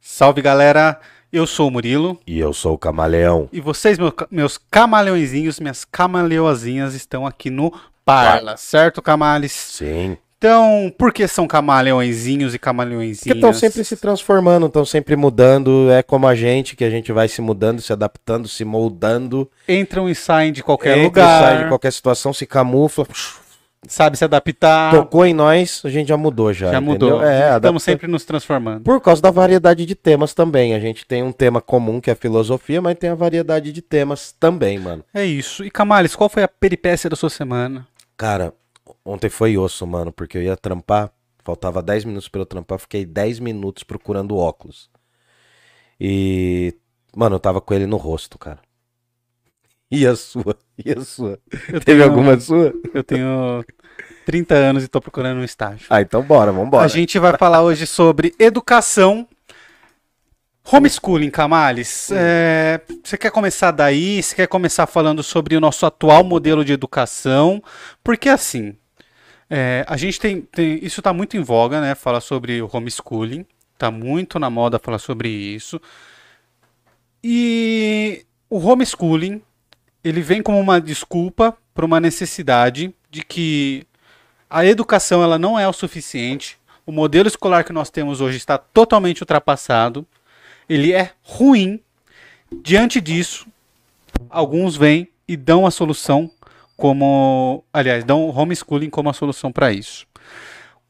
Salve galera, eu sou o Murilo E eu sou o Camaleão. e vocês, meu- meus camaleõezinhos, minhas camaleoazinhas, estão aqui no Parla, certo, camales? Sim. Então, por que são camaleõezinhos e camaleõezinhas? Porque estão sempre se transformando, estão sempre mudando. É como a gente, que a gente vai se mudando, se adaptando, se moldando. Entram e saem de qualquer entra e lugar, sai de qualquer situação, se camufla. Sabe se adaptar, Tocou em nós, a gente já mudou já. já entendeu? mudou. É, Estamos sempre nos transformando. Por causa da variedade de temas também. A gente tem um tema comum que é a filosofia, mas tem a variedade de temas também, mano. É isso. E Camales, qual foi a peripécia da sua semana? Cara, ontem foi osso, mano, porque eu ia trampar, faltava 10 minutos pra eu trampar, fiquei 10 minutos procurando óculos. E, mano, eu tava com ele no rosto, cara. E a sua? E a sua? Eu Teve tenho- alguma sua? Eu tenho 30 anos e tô procurando um estágio. Ah, então bora, vambora. A gente vai falar hoje sobre educação. Homeschooling, Camales. É, você quer começar daí? Você quer começar falando sobre o nosso atual modelo de educação? Porque assim, é, a gente tem, tem- isso está muito em voga, né? Falar sobre o homeschooling, está muito na moda falar sobre isso. E o homeschooling ele vem como uma desculpa para uma necessidade de que a educação ela não é o suficiente. O modelo escolar que nós temos hoje está totalmente ultrapassado. Ele é ruim. Diante disso, alguns vêm e dão a solução como, aliás, dão homeschooling como a solução para isso.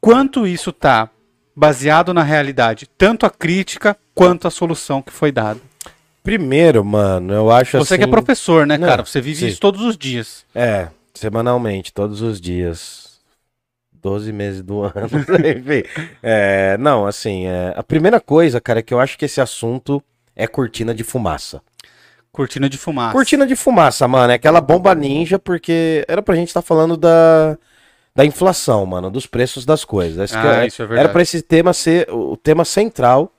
Quanto isso está baseado na realidade, tanto a crítica quanto a solução que foi dada. Primeiro, mano, eu acho Você assim... que é professor, né, Não, cara? Você vive sim. isso todos os dias. É, semanalmente, todos os dias. 12 meses do ano, enfim. É, não, assim, é, a primeira coisa, cara, é que eu acho que esse assunto é cortina de fumaça. Cortina de fumaça. Cortina de fumaça, mano, é aquela bomba ninja, porque era pra gente estar falando da, da inflação, mano, dos preços das coisas. Esse Ah, é- isso é verdade. era pra esse tema ser o tema central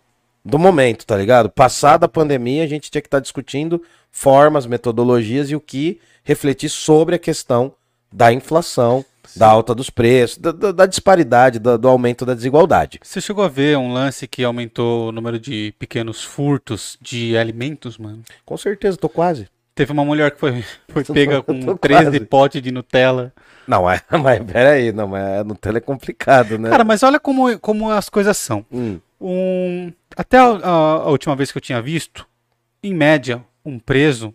do momento, tá ligado? Passada a pandemia, a gente tinha que estar discutindo formas, metodologias e o que refletir sobre a questão da inflação, da alta dos preços, da, da- da disparidade, da- do aumento da desigualdade. Você chegou a ver um lance que aumentou o número de pequenos furtos de alimentos, mano? Com certeza, tô quase. Teve uma mulher que foi, foi pega com quase. 13 potes de Nutella. Não, é, mas peraí, não, mas no tele é complicado, né? Cara, mas olha como, como as coisas são. Hum, Um, até a, a- a última vez que eu tinha visto, em média, um preso,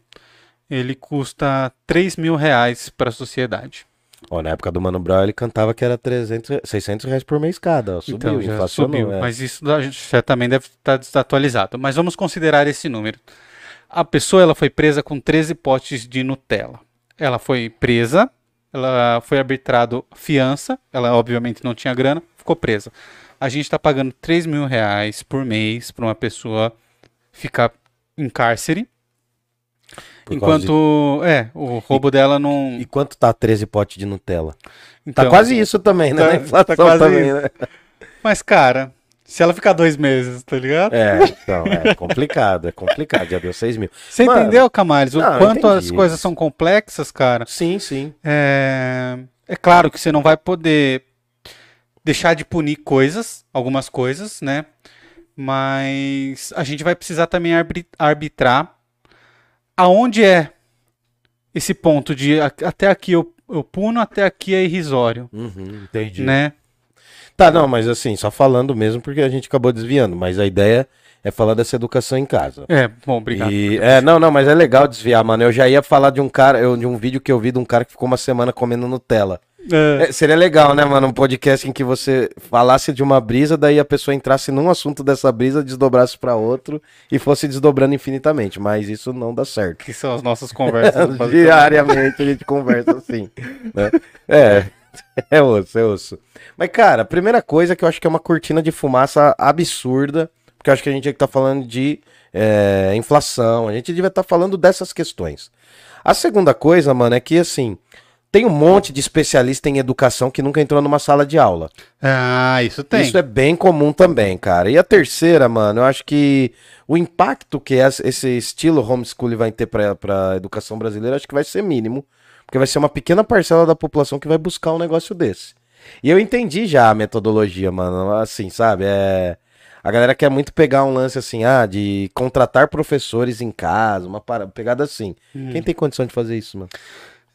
ele custa 3 mil reais para a sociedade. Ó, na época do Mano Brown ele cantava que era 300, re- 600 reais por mês cada. ó, Subiu, então, já subiu. é. Mas isso já também deve estar desatualizado. Mas vamos considerar esse número. A pessoa ela foi presa com 13 potes de Nutella. Ela foi presa, ela foi arbitrado fiança, ela obviamente não tinha grana, ficou presa. A gente está pagando 3 mil reais por mês para uma pessoa ficar em cárcere, Por causa de- enquanto é o roubo dela não. E quanto tá 13 potes de Nutella? Tá Então, quase isso também, né? tá- tá quase também, né? Mas cara, se ela ficar dois meses, tá ligado? É, então, é complicado, é complicado. Já deu 6 mil. Você Mano, entendeu, Camales? O não, quanto as coisas são complexas, cara. Sim, sim. É... é claro que você não vai poder deixar de punir coisas, algumas coisas, né? Mas a gente vai precisar também arbitrar aonde é esse ponto de até aqui eu, eu puno, até aqui é irrisório, Uhum, entendi. né? Tá, não, mas assim, só falando mesmo porque a gente acabou desviando. Mas a ideia é falar dessa educação em casa. É, bom, obrigado. E, é, não, não, mas é legal desviar, mano. Eu já ia falar de um cara, eu, de um vídeo que eu vi de um cara que ficou uma semana comendo Nutella. É, É, seria legal, né, mano? Um podcast em que você falasse de uma brisa, daí a pessoa entrasse num assunto dessa brisa, desdobrasse pra outro e fosse desdobrando infinitamente. Mas isso não dá certo. que são as nossas conversas. Diariamente a gente conversa assim. né? É, é osso, é osso. Mas, cara, a primeira coisa que eu acho que é uma cortina de fumaça absurda, porque eu acho que a gente que estar falando de é, inflação, a gente devia estar falando dessas questões. A segunda coisa, mano, é que assim. Tem um monte de especialista em educação que nunca entrou numa sala de aula. Ah, isso tem. Isso é bem comum também, cara. E a terceira, mano, eu acho que o impacto que es- esse estilo homeschooling vai ter pra, pra educação brasileira, acho que vai ser mínimo. Porque vai ser uma pequena parcela da população que vai buscar um negócio desse. E eu entendi já a metodologia, mano. Assim, sabe? É. A galera quer muito pegar um lance assim, ah, de contratar professores em casa, uma para- pegada assim. Hum. Quem tem condição de fazer isso, mano?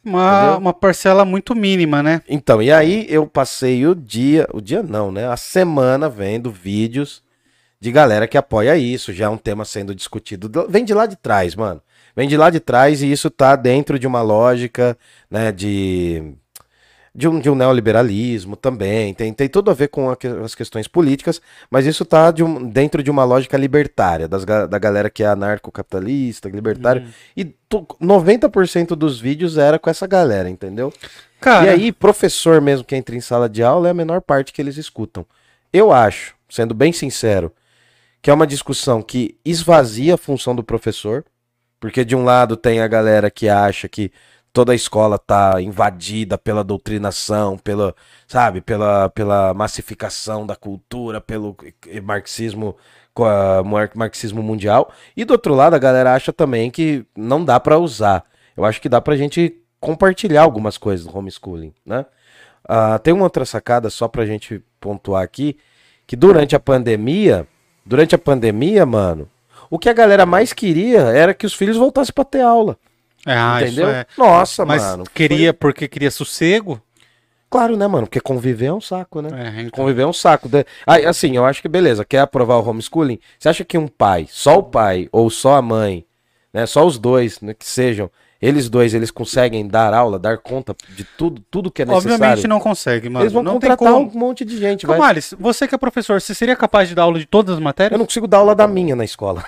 Uma, Entendeu? uma parcela muito mínima, né? Então, e aí eu passei o dia, o dia não, né? A semana vendo vídeos de galera que apoia isso, já é um tema sendo discutido. do- Vem de lá de trás, mano. Vem de lá de trás e isso tá dentro de uma lógica, né, de de um, de um neoliberalismo também, tem, tem tudo a ver com a as questões políticas, mas isso tá de um- dentro de uma lógica libertária, das, da galera que é anarcocapitalista, libertária, e tu- 90% dos vídeos era com essa galera, entendeu? Cara, E aí, professor mesmo que entra em sala de aula é a menor parte que eles escutam. Eu acho, sendo bem sincero, que é uma discussão que esvazia a função do professor, porque de um lado tem a galera que acha que toda a escola tá invadida pela doutrinação, pela, sabe, pela, pela massificação da cultura, pelo marxismo marxismo mundial, e do outro lado a galera acha também que não dá pra usar. Eu acho que dá pra gente compartilhar algumas coisas do homeschooling, né? Ah, tem uma outra sacada só pra gente pontuar aqui, que durante a pandemia, durante a pandemia, mano, o que a galera mais queria era que os filhos voltassem pra ter aula, ah, isso entendeu? é. Nossa, Mas mano. queria porque queria sossego? Claro, né, mano? Porque conviver é um saco, né? É, então. Conviver é um saco. De- Aí, assim, eu acho que beleza, quer aprovar o homeschooling? Você acha que um pai, só o pai ou só a mãe, né, só os dois, né, que sejam, eles dois, eles conseguem dar aula, dar conta de tudo, tudo que é necessário? Obviamente não consegue, mano. Eles vão não contratar como. um monte de gente, vai. Camales, você que é professor, você seria capaz de dar aula de todas as matérias? Eu não consigo dar aula da minha na escola.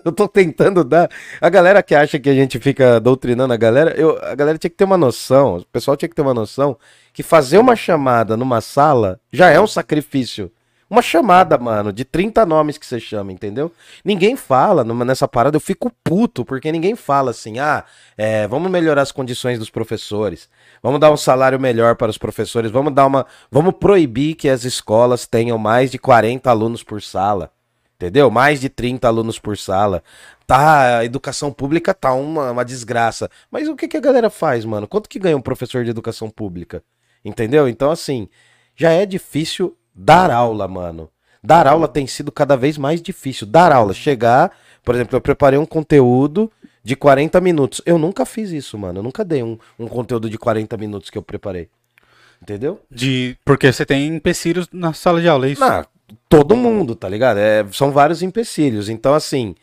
eu tô tentando dar. A galera que acha que a gente fica doutrinando a galera, eu, a galera tinha que ter uma noção, o pessoal tinha que ter uma noção que fazer uma chamada numa sala já é um sacrifício. Uma chamada, mano, de 30 nomes que você chama, entendeu? Ninguém fala numa- nessa parada, eu fico puto, porque ninguém fala assim, ah, é, vamos melhorar as condições dos professores, vamos dar um salário melhor para os professores, vamos dar uma. Vamos proibir que as escolas tenham mais de 40 alunos por sala. Entendeu? Mais de 30 alunos por sala. Tá, a educação pública tá uma, uma desgraça. Mas o que, que a galera faz, mano? Quanto que ganha um professor de educação pública? Entendeu? Então, assim, já é difícil dar aula, mano. Dar aula tem sido cada vez mais difícil. Dar aula, chegar, por exemplo, eu preparei um conteúdo de 40 minutos. Eu nunca fiz isso, mano. Eu nunca dei um, um conteúdo de 40 minutos que eu preparei. Entendeu? De... Porque você tem empecilhos na sala de aula, é isso? Ah, todo mundo, tá ligado? É, são vários empecilhos. Então, assim,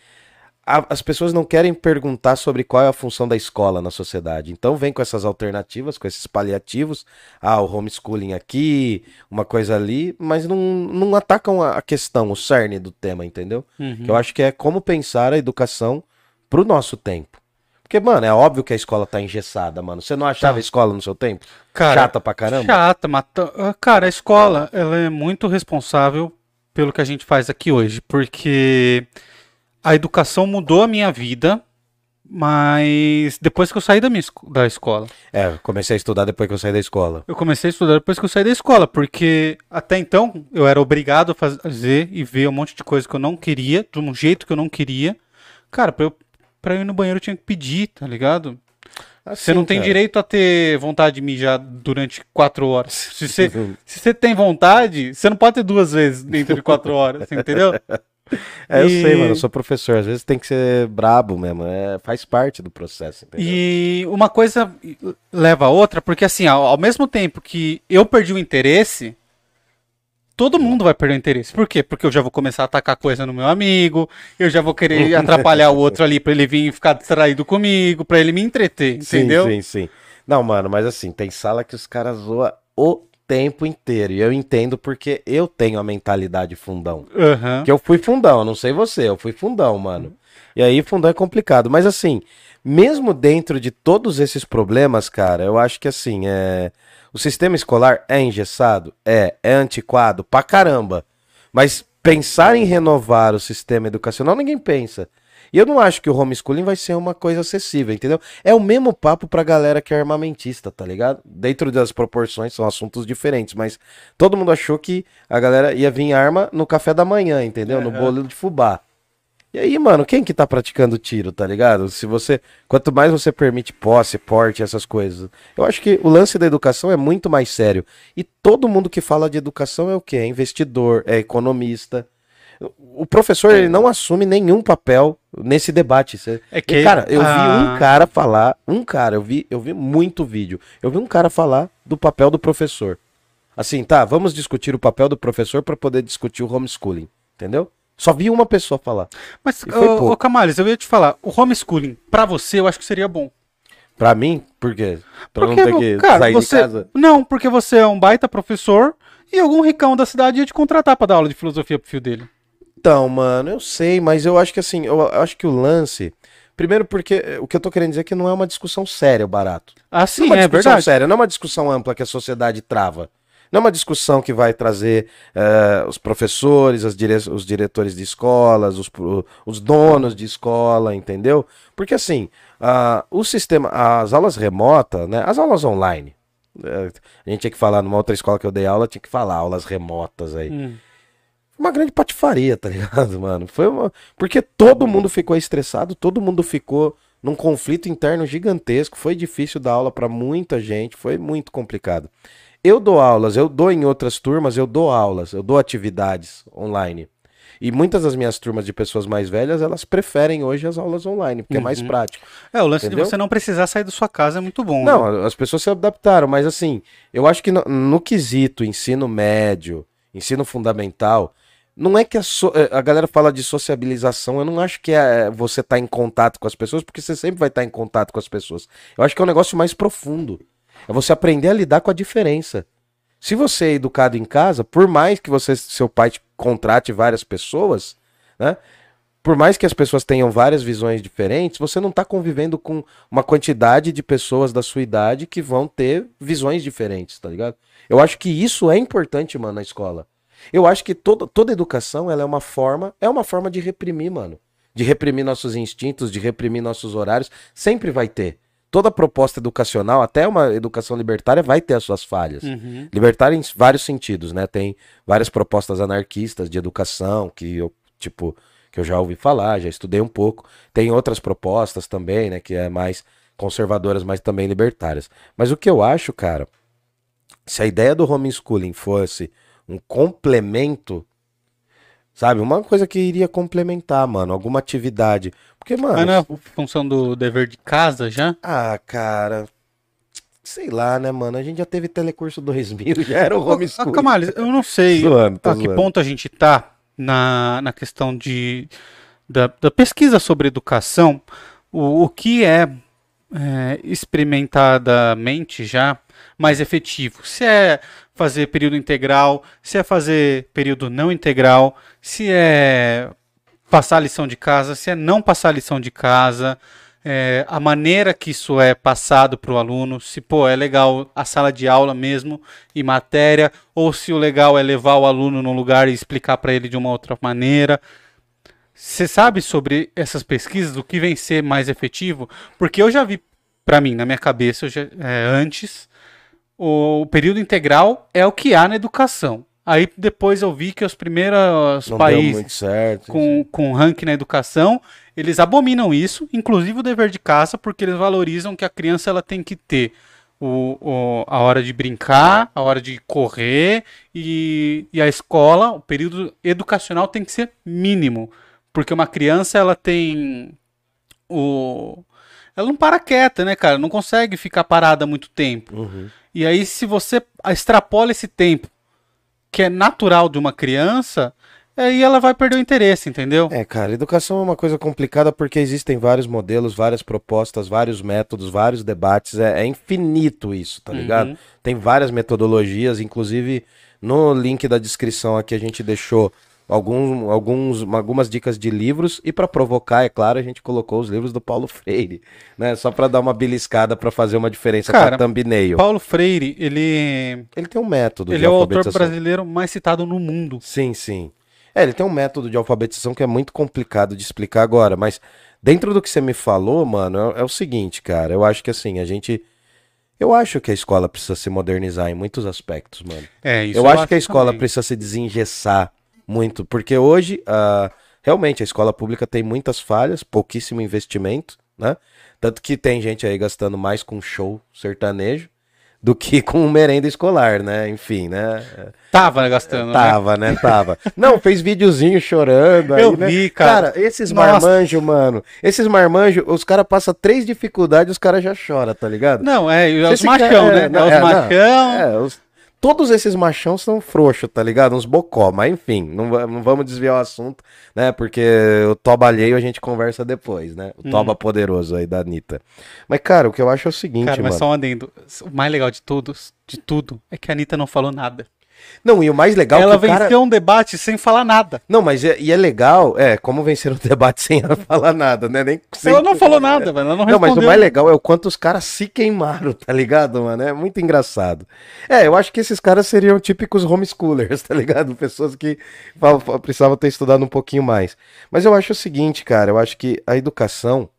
a- as pessoas não querem perguntar sobre qual é a função da escola na sociedade. Então, vem com essas alternativas, com esses paliativos. Ah, o homeschooling aqui, uma coisa ali, mas não, não atacam a a questão, o cerne do tema, entendeu? Uhum. Que eu acho que é como pensar a educação pro nosso tempo. Porque, mano, é óbvio que a escola tá engessada, mano. Você não achava Tá. a escola no seu tempo? Cara, Chata pra caramba? Chata, mata... Ah, Cara, a escola, ela é muito responsável pelo que a gente faz aqui hoje, porque a educação mudou a minha vida, mas depois que eu saí da minha da escola. É, eu comecei a estudar depois que eu saí da escola. Eu comecei a estudar depois que eu saí da escola, porque até então eu era obrigado a faz- fazer e ver um monte de coisa que eu não queria, de um jeito que eu não queria. Cara, pra eu, pra eu ir no banheiro eu tinha que pedir, tá ligado? Você não tem cara. direito a ter vontade de mijar durante quatro horas. Se você, se você tem vontade, você não pode ter duas vezes dentro de quatro horas, entendeu? É, eu E- sei, mano, eu sou professor, às vezes tem que ser brabo mesmo, é, faz parte do processo, entendeu? E uma coisa leva a outra, porque assim, ao, ao mesmo tempo que eu perdi o interesse, todo mundo vai perder o interesse. Por quê? Porque eu já vou começar a atacar coisa no meu amigo, eu já vou querer atrapalhar o outro ali pra ele vir ficar distraído comigo, pra ele me entreter, entendeu? Sim, sim, sim. Não, mano, mas assim, tem sala que os caras zoam o tempo inteiro, e eu entendo porque eu tenho a mentalidade fundão. Aham. Que eu fui fundão, não sei você, eu fui fundão, mano. E aí fundão é complicado, mas assim, mesmo dentro de todos esses problemas, cara, eu acho que assim, é o sistema escolar é engessado, é, é antiquado pra caramba. Mas pensar em renovar o sistema educacional, ninguém pensa. E eu não acho que o homeschooling vai ser uma coisa acessível, entendeu? É o mesmo papo pra galera que é armamentista, tá ligado? Dentro das proporções são assuntos diferentes, mas todo mundo achou que a galera ia vir arma no café da manhã, entendeu? No bolo de fubá. E aí, mano, quem que tá praticando tiro, tá ligado? Se você, quanto mais você permite posse, porte, essas coisas. Eu acho que o lance da educação é muito mais sério. E todo mundo que fala de educação é o quê? É investidor, é economista. O professor ele não assume nenhum papel nesse debate. É E, que cara, eu vi a- um cara falar, um cara, eu vi, eu vi muito vídeo. Eu vi um cara falar do papel do professor. Assim, tá, vamos discutir o papel do professor para poder discutir o homeschooling, entendeu? Só vi uma pessoa falar. Mas, ô, ô Camales, eu ia te falar, o homeschooling, pra você, eu acho que seria bom. Pra mim, por quê? Pra Porque, não ter que cara, sair você... de casa. Não, porque você é um baita professor e algum ricão da cidade ia te contratar pra dar aula de filosofia pro filho dele. Então, mano, eu sei, mas eu acho que assim, eu acho que o lance. Primeiro, porque eh, o que eu tô querendo dizer é que não é uma discussão séria o barato. Ah, Não sim, é uma é discussão verdade. séria, não é uma discussão ampla que a sociedade trava. Não é uma discussão que vai trazer eh, os professores, dire- os diretores de escolas, os, os donos de escola, entendeu? Porque assim, ah, o sistema, as aulas remotas, né, as aulas online, eh, a gente tinha que falar numa outra escola que eu dei aula, tinha que falar aulas remotas aí Hum. uma grande patifaria, tá ligado, mano? Foi uma... Porque todo mundo ficou estressado, todo mundo ficou num conflito interno gigantesco. Foi difícil dar aula pra muita gente, foi muito complicado. Eu dou aulas, eu dou em outras turmas, eu dou aulas, eu dou atividades online. E muitas das minhas turmas de pessoas mais velhas, elas preferem hoje as aulas online, porque é mais Uhum. prático. É, o lance Entendeu? de você não precisar sair da sua casa é muito bom. né? Não, as pessoas se adaptaram, mas assim, eu acho que no, no quesito ensino médio, ensino fundamental, não é que a, so- eh, a galera fala de sociabilização, eu não acho que é você estar em contato com as pessoas, porque você sempre vai estar em contato com as pessoas. Eu acho que é um negócio mais profundo. É você aprender a lidar com a diferença. Se você é educado em casa, por mais que você, seu pai te contrate várias pessoas, né? Por mais que as pessoas tenham várias visões diferentes, você não está convivendo com uma quantidade de pessoas da sua idade que vão ter visões diferentes, tá ligado? Eu acho que isso é importante, mano, na escola. Eu acho que toda, toda educação ela é uma forma, é uma forma de reprimir, mano. De reprimir nossos instintos, de reprimir nossos horários. Sempre vai ter. Toda proposta educacional, até uma educação libertária, vai ter as suas falhas. Uhum. Libertária em vários sentidos, né? Tem várias propostas anarquistas de educação que eu, tipo, que eu já ouvi falar, já estudei um pouco. Tem outras propostas também, né? Que é mais conservadoras, mas também libertárias. Mas o que eu acho, cara, se a ideia do homeschooling fosse um complemento, sabe? Uma coisa que iria complementar, mano, alguma atividade. Porque, mano. Mas não é função do dever de casa já? Ah, cara. Sei lá, né, mano? A gente já teve Telecurso 2000, já era o Ô, homeschooling. Camales, eu não sei Zoando, a que zoando. ponto a gente tá na, na questão de, da, da pesquisa sobre educação, o, o que é, é, experimentadamente já mais efetivo. Se é fazer período integral, se é fazer período não integral, se é passar a lição de casa, se é não passar a lição de casa, é, a maneira que isso é passado para o aluno, se pô, é legal a sala de aula mesmo e matéria, ou se o legal é levar o aluno num lugar e explicar para ele de uma outra maneira. Você sabe sobre essas pesquisas, o que vem ser mais efetivo? Porque eu já vi, para mim, na minha cabeça, já- é, antes, o período integral é o que há na educação. Aí depois eu vi que os primeiros Não países certo. com, com ranking na educação, eles abominam isso, inclusive o dever de casa, porque eles valorizam que a criança ela tem que ter o, o- a hora de brincar, a hora de correr e, e a escola, o período educacional tem que ser mínimo, porque uma criança ela tem o ela não para quieta, né, cara? Não consegue ficar parada muito tempo. Uhum. E aí, se você extrapola esse tempo, que é natural de uma criança, aí ela vai perder o interesse, entendeu? É, cara, educação é uma coisa complicada porque existem vários modelos, várias propostas, vários métodos, vários debates. É, é infinito isso, tá ligado? Uhum. Tem várias metodologias, inclusive no link da descrição aqui a gente deixou alguns, alguns, algumas dicas de livros e para provocar, é claro, a gente colocou os livros do Paulo Freire, né? Só para dar uma beliscada para fazer uma diferença Cara, com a thumbnail. Paulo Freire, ele, Ele tem um método ele é o autor brasileiro mais citado no mundo. Sim, sim. É, ele tem um método de alfabetização que é muito complicado de explicar agora, mas dentro do que você me falou, mano, é, é o seguinte, cara. Eu acho que assim, a gente. Eu acho que a escola precisa se modernizar em muitos aspectos, mano. É, isso eu acho que a escola também. precisa se desengessar muito, porque hoje, ah, realmente, a escola pública tem muitas falhas, pouquíssimo investimento, né? Tanto que tem gente aí gastando mais com show sertanejo do que com merenda escolar, né? Enfim, né? Tava gastando, né? Tava, né? Tava. Não, fez videozinho chorando. Eu aí, né? vi, cara. Cara, esses Nossa. marmanjos, mano. Esses marmanjos, os caras passam três dificuldades os caras já choram, tá ligado? Não, é, Se os machão, cara- né? é, É, os é, machão. É, os- todos esses machão são frouxos, tá ligado? Uns bocó, mas enfim, não, não vamos desviar o assunto, né? Porque o toba alheio a gente conversa depois, né? O toba poderoso aí da Anitta. Mas, cara, o que eu acho é o seguinte, Cara, mas mano. só um adendo. O mais legal de todos, de tudo, é que a Anitta não falou nada. Não, e o mais legal Ela é que o cara... venceu um debate sem falar nada. Não, mas é, e é legal, é, como vencer um debate sem ela falar nada, né? Nem, sem- Ela não falou nada, velho. Ela não Não, mas respondeu. o mais legal é o quanto os caras se queimaram, tá ligado, mano? É muito engraçado. É, eu acho que esses caras seriam típicos homeschoolers, tá ligado? Pessoas que precisavam ter estudado um pouquinho mais. Mas eu acho o seguinte, cara, eu acho que a educação,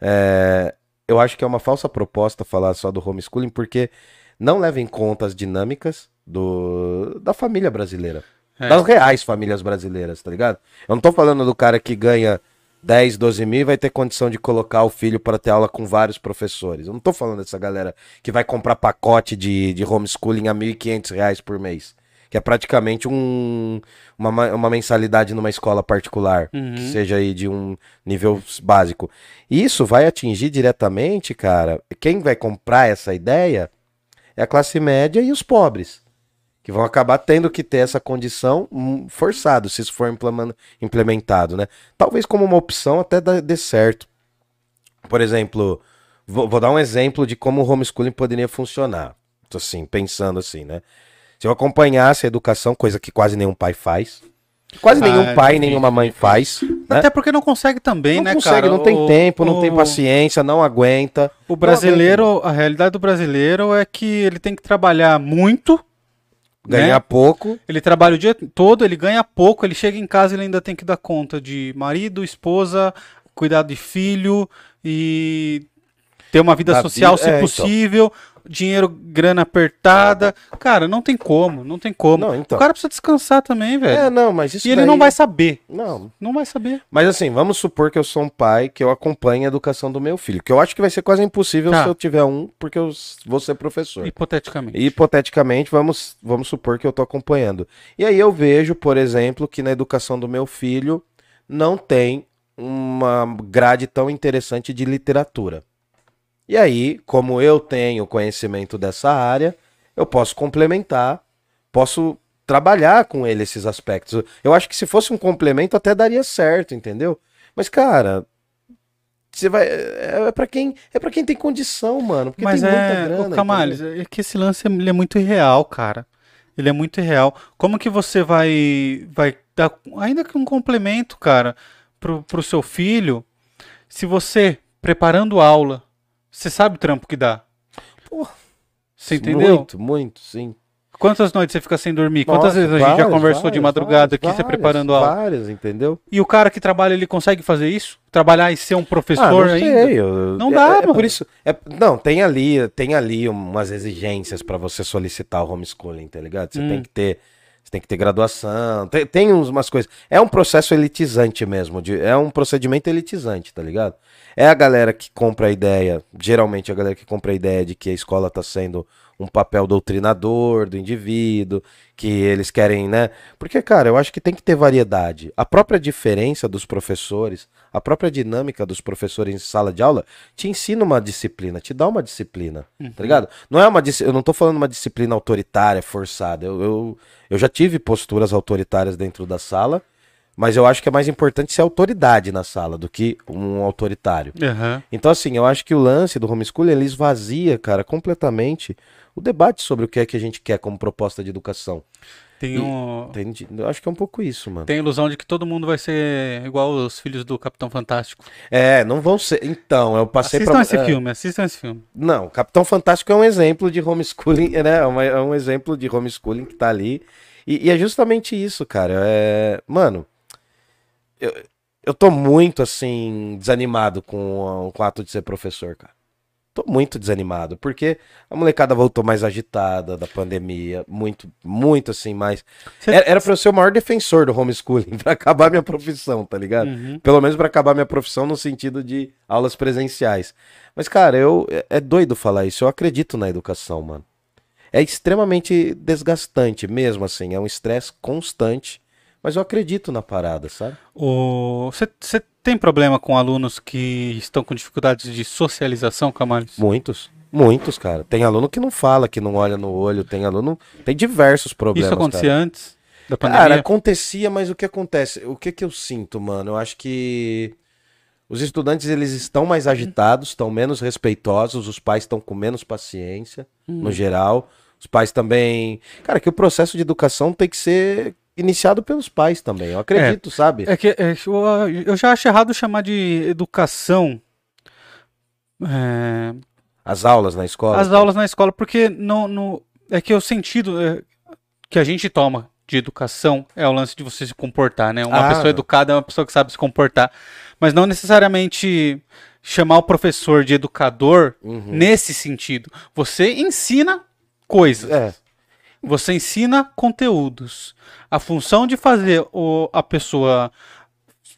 é, eu acho que é uma falsa proposta falar só do homeschooling, porque não leva em conta as dinâmicas do, da família brasileira. É. Das reais famílias brasileiras, tá ligado? Eu não tô falando do cara que ganha 10, 12 mil e vai ter condição de colocar o filho para ter aula com vários professores. Eu não tô falando dessa galera que vai comprar pacote de, de homeschooling a 1.500 reais por mês. Que é praticamente um, uma, ma- uma mensalidade numa escola particular, Uhum. que seja aí de um nível básico. Isso vai atingir diretamente, cara, quem vai comprar essa ideia é a classe média e os pobres que vão acabar tendo que ter essa condição hum, forçado, se isso for implemen- implementado, né? Talvez como uma opção até dê certo. Por exemplo, vou, vou dar um exemplo de como o homeschooling poderia funcionar. Tô assim, pensando assim, né? Se eu acompanhasse a educação, coisa que quase nenhum pai faz, quase Ah, nenhum é pai, difícil. nenhuma mãe faz, né? Até porque não consegue também, Não né, consegue, cara? não tem O- tempo, não tem o- paciência, não aguenta. O brasileiro, a realidade do brasileiro é que ele tem que trabalhar muito, Ganhar né? pouco, Ele trabalha o dia todo, ele ganha pouco, ele chega em casa e ele ainda tem que dar conta de marido, esposa, cuidar de filho e ter uma vida Da social, vida- se é, então. Dinheiro, grana apertada. Cara, não tem como, não tem como. Não, então. O cara precisa descansar também, velho. É, não, mas isso e ele daí- não vai saber. Não, Não vai saber. Mas assim, vamos supor que eu sou um pai que eu acompanho a educação do meu filho. Que eu acho que vai ser quase impossível Tá. se eu tiver um, porque eu vou ser professor. Hipoteticamente. Hipoteticamente, vamos, vamos supor que eu tô acompanhando. E aí eu vejo, por exemplo, que na educação do meu filho não tem uma grade tão interessante de literatura. E aí, como eu tenho conhecimento dessa área, eu posso complementar, posso trabalhar com ele esses aspectos. Eu acho que se fosse um complemento até daria certo, entendeu? Mas cara, você vai é é para quem é para quem tem condição, mano, porque Mas tem muita é, grana. o Camales, entendeu? é que esse lance ele é muito irreal, cara. Ele é muito irreal. Como que você vai vai dar ainda que um complemento, cara, pro, pro seu filho, se você preparando aula, você sabe o trampo que dá? Porra. Você entendeu? Muito, muito, sim. Quantas noites você fica sem dormir? Quantas Nossa, vezes a gente já várias, conversou de várias, madrugada aqui, várias, você preparando aula? Várias, entendeu? E o cara que trabalha, ele consegue fazer isso? Trabalhar e ser um Ah, professor não ainda? sei, eu- Não é- dá, é, mano. por isso. é- não, tem ali, tem ali umas exigências pra você solicitar o homeschooling, tá ligado? Você Hum. tem que ter, você tem que ter graduação, tem, tem umas coisas. É um processo elitizante mesmo, de- é um procedimento elitizante, tá ligado? É a galera que compra a ideia, geralmente a galera que compra a ideia de que a escola tá sendo um papel doutrinador do indivíduo, que eles querem, né? Porque, cara, eu acho que tem que ter variedade. A própria diferença dos professores, a própria dinâmica dos professores em sala de aula, te ensina uma disciplina, te dá uma disciplina, tá ligado? Não é uma eu não tô falando uma disciplina autoritária, forçada. Eu, eu, eu já tive posturas autoritárias dentro da sala, mas eu acho que é mais importante ser autoridade na sala do que um autoritário. Aham. Então, assim, eu acho que o lance do homeschooling, ele esvazia, cara, completamente o debate sobre o que é que a gente quer como proposta de educação. Tem, E- um, Entende? Eu acho que é um pouco isso, mano. tem a ilusão de que todo mundo vai ser igual os filhos do Capitão Fantástico. É, não vão ser. Então, eu passei Assistam pra. esse é, filme, assistam esse filme. Não, Capitão Fantástico é um exemplo de homeschooling, né? É, uma- é um exemplo de homeschooling que tá ali. E, e é justamente isso, cara. É, mano, eu, eu tô muito, assim, desanimado com, com o ato de ser professor, cara. Tô muito desanimado, porque a molecada voltou mais agitada da pandemia, muito, muito assim, mais. Era, era pra eu ser o maior defensor do homeschooling, pra acabar minha profissão, tá ligado? Uhum. Pelo menos pra acabar minha profissão no sentido de aulas presenciais. Mas, cara, eu é, é doido falar isso. Eu acredito na educação, mano. é extremamente desgastante mesmo, assim. É um estresse constante. Mas eu acredito na parada, sabe? Você tem problema com alunos que estão com dificuldades de socialização, Camales? Muitos. Muitos, cara. Tem aluno que não fala, que não olha no olho, tem aluno. Tem diversos problemas. Isso acontecia cara. antes da pandemia? Cara, acontecia, mas o que acontece? O que que eu sinto, mano? Eu acho que os estudantes eles estão mais agitados, estão menos respeitosos, os pais estão com menos paciência, hum. no geral. Os pais também. Cara, que o processo de educação tem que ser iniciado pelos pais também, eu acredito, é, sabe? É que é, eu, já acho errado chamar de educação. É... As aulas na escola? As aulas na escola, porque no, é que o sentido é, que a gente toma de educação é o lance de você se comportar, né? Uma ah, pessoa educada é uma pessoa que sabe se comportar. Mas não necessariamente chamar o professor de educador uhum. nesse sentido. Você ensina coisas. É. Você ensina conteúdos. A função de fazer o, a pessoa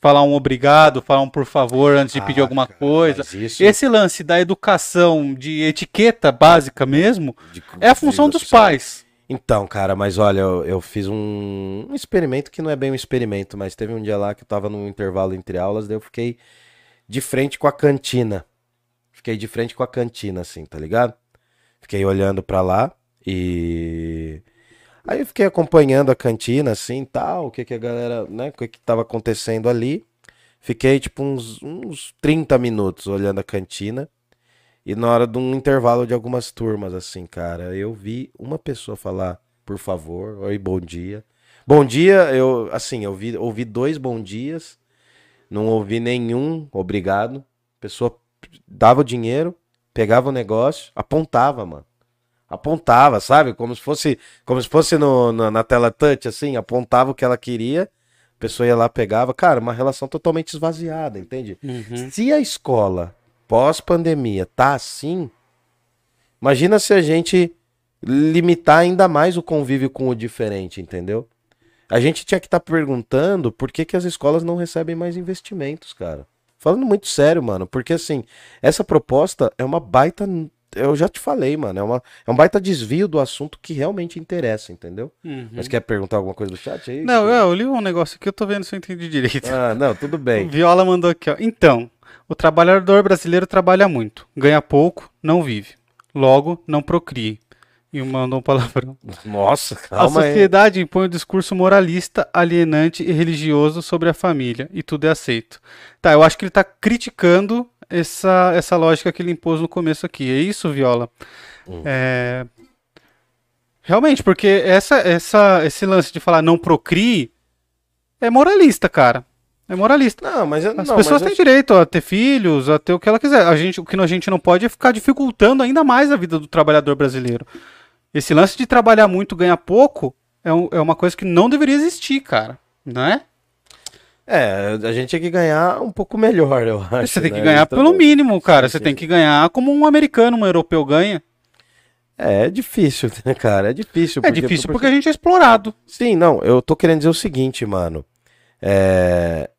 falar um obrigado, falar um por favor antes de ah, pedir alguma cara, coisa. Isso... Esse lance da educação de etiqueta básica mesmo de, é a função dos pais. Então, cara, mas olha, eu, eu fiz um, um, experimento que não é bem um experimento, mas teve um dia lá que eu tava num intervalo entre aulas, daí eu fiquei de frente com a cantina. Fiquei de frente com a cantina, assim, tá ligado? Fiquei olhando para lá. E aí eu fiquei acompanhando a cantina assim, tal, o que que a galera, né, o que que tava acontecendo ali. Fiquei tipo uns, uns 30 minutos olhando a cantina. E na hora de um intervalo de algumas turmas assim, cara, eu vi uma pessoa falar, por favor, oi, bom dia. Bom dia, eu assim, eu vi, ouvi dois bom dias, não ouvi nenhum obrigado. A pessoa dava o dinheiro, pegava o negócio, apontava, mano apontava, sabe? Como se fosse, como se fosse no, no, na tela touch, assim, apontava o que ela queria, a pessoa ia lá, pegava. Cara, uma relação totalmente esvaziada, entende? Uhum. Se a escola, pós-pandemia, tá assim, imagina se a gente limitar ainda mais o convívio com o diferente, entendeu? A gente tinha que estar tá perguntando por que, que as escolas não recebem mais investimentos, cara. Falando muito sério, mano, porque assim, essa proposta é uma baita eu já te falei, mano. É, uma, é um baita desvio do assunto que realmente interessa, entendeu? Uhum. Mas quer perguntar alguma coisa do chat aí? Não, eu, eu li um negócio aqui, eu tô vendo se eu entendi direito. Ah, não, tudo bem. O Viola mandou aqui, ó. Então, o trabalhador brasileiro trabalha muito, ganha pouco, não vive. Logo, não procrie. E mandou um palavrão. Nossa, calma A sociedade aí. impõe um discurso moralista, alienante e religioso sobre a família, e tudo é aceito. Tá, eu acho que ele tá criticando essa, essa lógica que ele impôs no começo aqui. É isso, Viola? Hum. É... Realmente, porque essa, essa, esse lance de falar não procrie é moralista, cara. É moralista. Não, mas eu, As não, pessoas têm eu... direito a ter filhos, a ter o que ela quiser. A gente, o que a gente não pode é ficar dificultando ainda mais a vida do trabalhador brasileiro. Esse lance de trabalhar muito, ganhar pouco, é, um, é uma coisa que não deveria existir, cara. Não é? É, a gente tinha que ganhar um pouco melhor, eu acho. Você tem que né? ganhar então, pelo mínimo, cara. Você tem que ganhar como um americano, um europeu ganha. É, é difícil, né, cara? É difícil. É difícil porque... porque a gente é explorado. Sim, não, eu tô querendo dizer o seguinte, mano. É...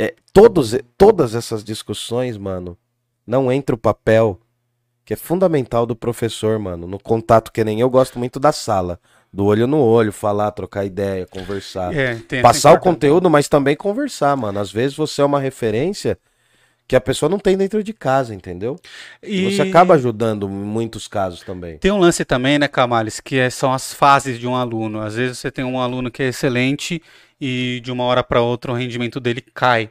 é todos, todas essas discussões, mano, não entra o papel que é fundamental do professor, mano, no contato que nem eu gosto muito da sala do olho no olho, falar, trocar ideia, conversar. É, tem, Passar o conteúdo, mas também conversar, mano. Às vezes você é uma referência que a pessoa não tem dentro de casa, entendeu? E você acaba ajudando em muitos casos também. Tem um lance também, né, Camales, que é, são as fases de um aluno. Às vezes você tem um aluno que é excelente e de uma hora para outra o rendimento dele cai.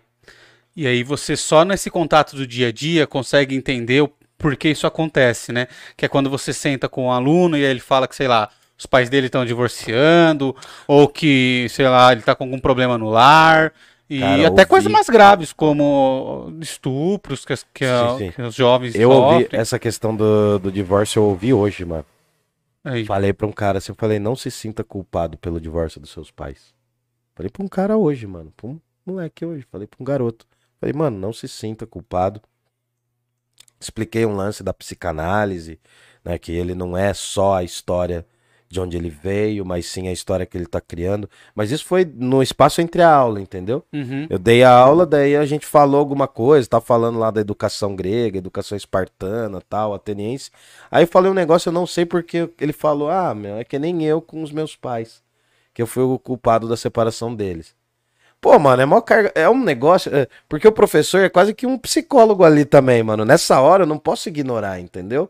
E aí você só nesse contato do dia a dia consegue entender o porquê isso acontece, né? Que é quando você senta com um aluno e aí ele fala que, sei lá, os pais dele estão divorciando, ou que, sei lá, ele está com algum problema no lar. E Cara, até ouvi... coisas mais graves, como estupros que, que, sim, sim. que os jovens Eu sofrem. ouvi essa questão do, do divórcio, eu ouvi hoje, mano. Aí. Falei pra um cara assim, eu falei, não se sinta culpado pelo divórcio dos seus pais. Falei pra um cara hoje, mano, pra um moleque hoje, falei pra um garoto. Falei, mano, não se sinta culpado. Expliquei um lance da psicanálise, né, que ele não é só a história de onde ele veio, mas sim a história que ele tá criando. Mas isso foi no espaço entre a aula, entendeu? Uhum. Eu dei a aula, daí a gente falou alguma coisa, tá falando lá da educação grega, educação espartana, tal, ateniense. Aí eu falei um negócio, eu não sei porque ele falou: "Ah, meu, é que nem eu com os meus pais, que eu fui o culpado da separação deles". Pô, mano, é mó carga, é um negócio, é, porque o professor é quase que um psicólogo ali também, mano. Nessa hora eu não posso ignorar, entendeu?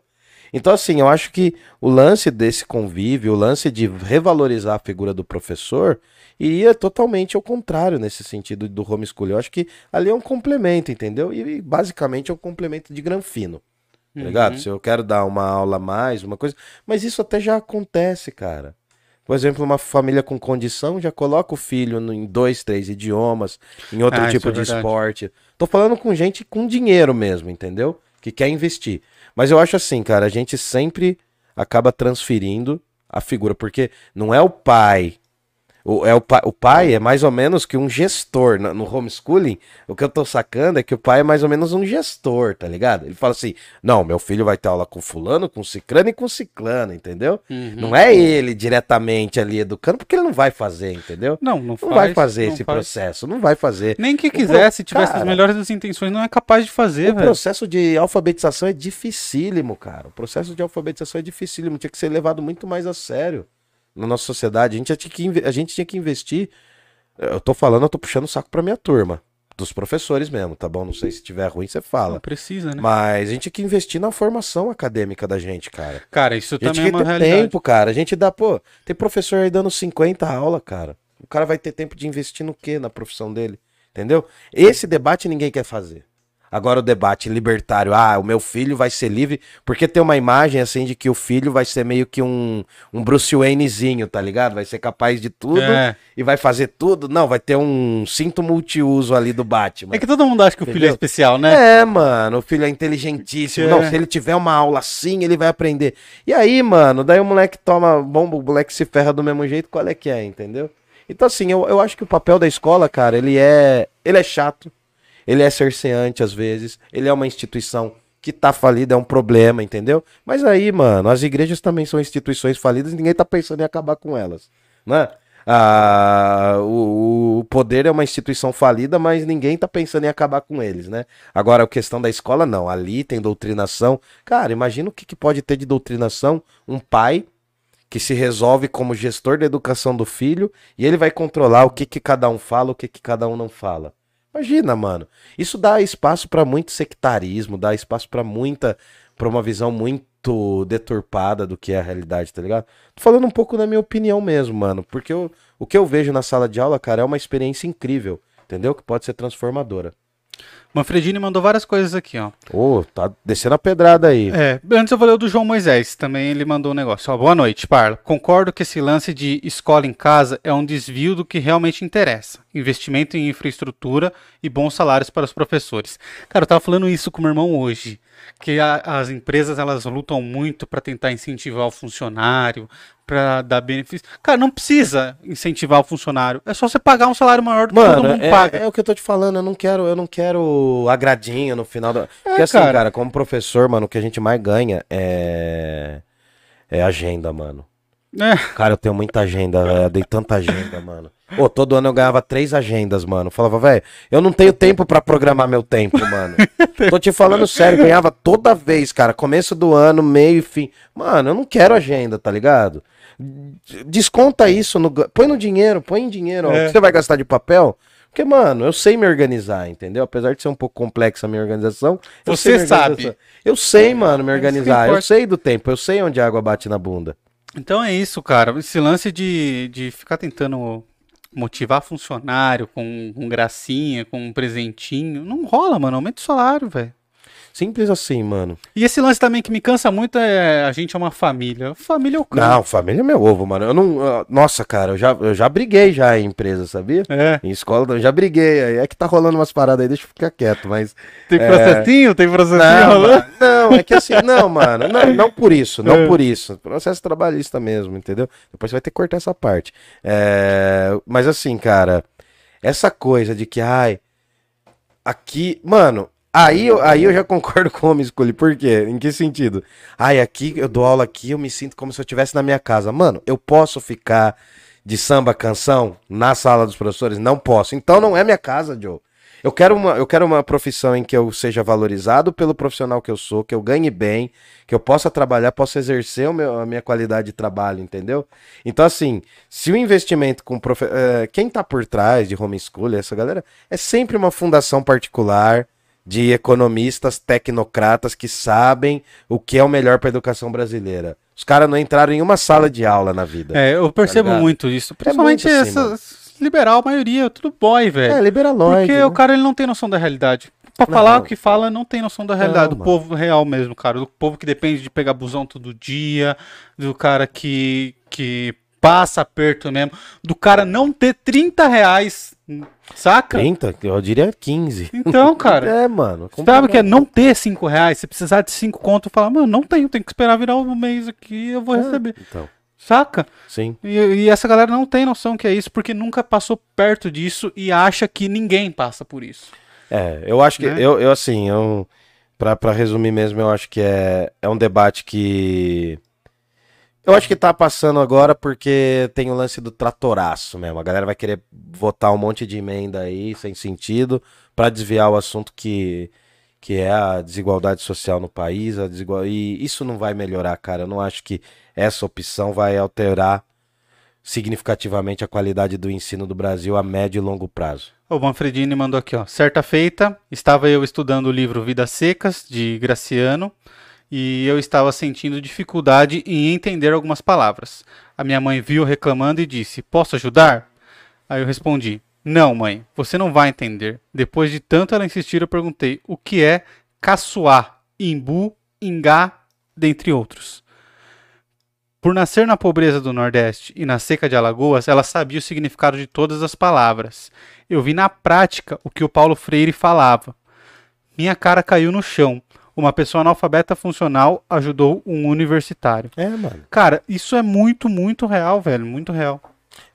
Então, assim, eu acho que o lance desse convívio, o lance de revalorizar a figura do professor, iria totalmente ao contrário nesse sentido do homeschooling. Eu acho que ali é um complemento, entendeu? E basicamente é um complemento de granfino. Tá ligado? Uhum. Se eu quero dar uma aula a mais, uma coisa. Mas isso até já acontece, cara. Por exemplo, uma família com condição já coloca o filho em dois, três idiomas, em outro Ah, tipo é de verdade. esporte. Tô falando com gente com dinheiro mesmo, entendeu? Que quer investir. Mas eu acho assim, cara, a gente sempre acaba transferindo a figura, porque não é o pai. O, é o, pai o pai é mais ou menos que um gestor. No, no homeschooling, o que eu tô sacando é que o pai é mais ou menos um gestor, tá ligado? Ele fala assim: não, meu filho vai ter aula com fulano, com ciclano e com ciclano, entendeu? Uhum. Não é ele diretamente ali educando, porque ele não vai fazer, entendeu? Não, não, Não faz, vai fazer não esse faz. processo, não vai fazer. Nem que quisesse, pro- tivesse as cara, melhores das intenções, não é capaz de fazer, O velho. processo de alfabetização é dificílimo, cara. O processo de alfabetização é dificílimo. Tinha que ser levado muito mais a sério na nossa sociedade. A gente, tinha que, a gente tinha que investir. Eu tô falando, eu tô puxando o saco pra minha turma. Dos professores mesmo, tá bom? Não sei se tiver ruim, você Não fala. precisa, né? Mas a gente tinha que investir na formação acadêmica da gente, cara. Cara, isso também é uma realidade. tempo, cara. A gente dá, pô, tem professor aí dando 50 aula, cara. O cara vai ter tempo de investir no quê na profissão dele? Entendeu? Esse debate ninguém quer fazer. Agora o debate libertário, ah, o meu filho vai ser livre, porque tem uma imagem assim de que o filho vai ser meio que um, um Bruce Waynezinho, tá ligado? Vai ser capaz de tudo É. e vai fazer tudo. Não, vai ter um cinto multiuso ali do Batman. É que todo mundo acha que o filho é Entendeu? especial, né? É, mano, o filho é inteligentíssimo. É. Não, se ele tiver uma aula assim, ele vai aprender. E aí, mano, daí o moleque toma bomba, o moleque se ferra do mesmo jeito, qual é que é, entendeu? Então, assim, eu, eu acho que o papel da escola, cara, ele é. Ele é chato, ele é cerceante às vezes, ele é uma instituição que tá falida, é um problema, entendeu? Mas aí, mano, as igrejas também são instituições falidas e ninguém tá pensando em acabar com elas, né? Ah, o, o poder é uma instituição falida, mas ninguém tá pensando em acabar com eles, né? Agora, a questão da escola, não. Ali tem doutrinação. Cara, imagina o que, que pode ter de doutrinação um pai que se resolve como gestor da educação do filho e ele vai controlar o que, que cada um fala, o que, que cada um não fala. Imagina, mano. Isso dá espaço pra muito sectarismo, dá espaço pra muita, pra uma visão muito deturpada do que é a realidade, tá ligado? Tô falando um pouco da minha opinião mesmo, mano, porque eu- o que eu vejo na sala de aula, cara, é uma experiência incrível, entendeu? Que pode ser transformadora. Manfredini mandou várias coisas aqui, ó. Ô, tá descendo a pedrada aí. É, antes eu vou ler o do João Moisés, também ele mandou um negócio. Ó, boa noite, Parla. Concordo que esse lance de escola em casa é um desvio do que realmente interessa. Investimento em infraestrutura e bons salários para os professores. Cara, eu tava falando isso com meu irmão hoje, que a- as empresas elas lutam muito para tentar incentivar o funcionário, para dar benefício. Cara, não precisa incentivar o funcionário, é só você pagar um salário maior do que todo Mano, mundo é, paga. é o que eu tô te falando, eu não quero, eu não quero agradinho no final da. Porque assim, cara. cara. como professor, mano, o que a gente mais ganha é. É agenda, mano. É. Cara, eu tenho muita agenda, velho. Eu dei tanta agenda, mano. Pô, todo ano eu ganhava três agendas, mano. Falava, velho, eu não tenho tempo pra programar meu tempo, mano. Tô te falando sério, ganhava toda vez, cara. Começo do ano, meio e fim. Mano, eu não quero agenda, tá ligado? Desconta isso, no, põe no dinheiro, põe em dinheiro. ó. É. Você vai gastar de papel? Porque, mano, eu sei me organizar, entendeu? Apesar de ser um pouco complexa a minha organização. eu Você me sabe. Eu sei, mano, me É organizar. Eu sei do tempo, eu sei onde a água bate na bunda. Então é isso, cara. Esse lance de, de ficar tentando motivar funcionário com, com gracinha, com um presentinho, não rola, mano. Aumenta o salário, velho. Simples assim, mano. E esse lance também que me cansa muito é a gente é uma família. Família é o cão. Não, família é meu ovo, mano. Eu não. Nossa, cara, eu já, eu já briguei já em empresa, sabia? É. Em escola eu já briguei. Aí é que tá rolando umas paradas aí, deixa eu ficar quieto, mas. Tem É. processinho? Tem processinho Não, rolando? não, é que assim, não, mano, não, não por isso, não É. por isso. Processo trabalhista mesmo, entendeu? Depois você vai ter que cortar essa parte. É, mas assim, cara, essa coisa de que, ai, aqui, mano, Aí, eu- aí eu já concordo com o homeschooling. Por quê? Em que sentido? Ai, aqui eu dou aula aqui, eu me sinto como se eu estivesse na minha casa. Mano, eu posso ficar de samba canção na sala dos professores? Não posso. Então não é minha casa, Joe. Eu quero uma, eu quero uma profissão em que eu seja valorizado pelo profissional que eu sou, que eu ganhe bem, que eu possa trabalhar, possa exercer o meu- a minha qualidade de trabalho, entendeu? Então, assim, se o investimento com profe... eh, quem tá por trás de homeschool, essa galera, é sempre uma fundação particular de economistas, tecnocratas que sabem o que é o melhor para a educação brasileira. Os caras não entraram em uma sala de aula na vida. É, eu percebo ligado? muito isso. Principalmente muito assim, essas liberal, a maioria, tudo boy, velho. É, liberalóide. Porque né? o cara ele não tem noção da realidade. Pra Não. falar o que fala, não tem noção da realidade. Não, do mano. povo real mesmo, cara. Do povo que depende de pegar busão todo dia. Do cara que, que passa aperto mesmo. Do cara não ter 30 reais. Saca? 30, eu diria 15. Então, cara. É, mano. Sabe o que é não ter 5 reais? Se precisar de 5 conto, falar, mano, não tenho, tenho que esperar virar o mês aqui eu vou receber. Então, Saca? sim. E, e essa galera não tem noção que é isso, porque nunca passou perto disso e acha que ninguém passa por isso. É, eu acho que, Né? eu, eu assim, eu, pra, pra resumir mesmo, eu acho que é, é um debate que. Eu acho que tá passando agora porque tem o lance do tratoraço mesmo. A galera vai querer votar um monte de emenda aí, sem sentido, pra desviar o assunto que, que é a desigualdade social no país. A desigual... E isso não vai melhorar, cara. Eu não acho que essa opção vai alterar significativamente a qualidade do ensino do Brasil a médio e longo prazo. O Manfredini mandou aqui, ó. Certa feita, estava eu estudando o livro Vidas Secas, de Graciano, e eu estava sentindo dificuldade em entender algumas palavras. A minha mãe viu reclamando e disse: Posso ajudar? Aí eu respondi: Não, mãe, você não vai entender. Depois de tanto ela insistir, eu perguntei: O que é caçoar, imbu, ingá, dentre outros? Por nascer na pobreza do Nordeste e na seca de Alagoas, ela sabia o significado de todas as palavras. Eu vi na prática o que o Paulo Freire falava. Minha cara caiu no chão. Uma pessoa analfabeta funcional ajudou um universitário. É, mano. Cara, isso é muito, muito real, velho. Muito real.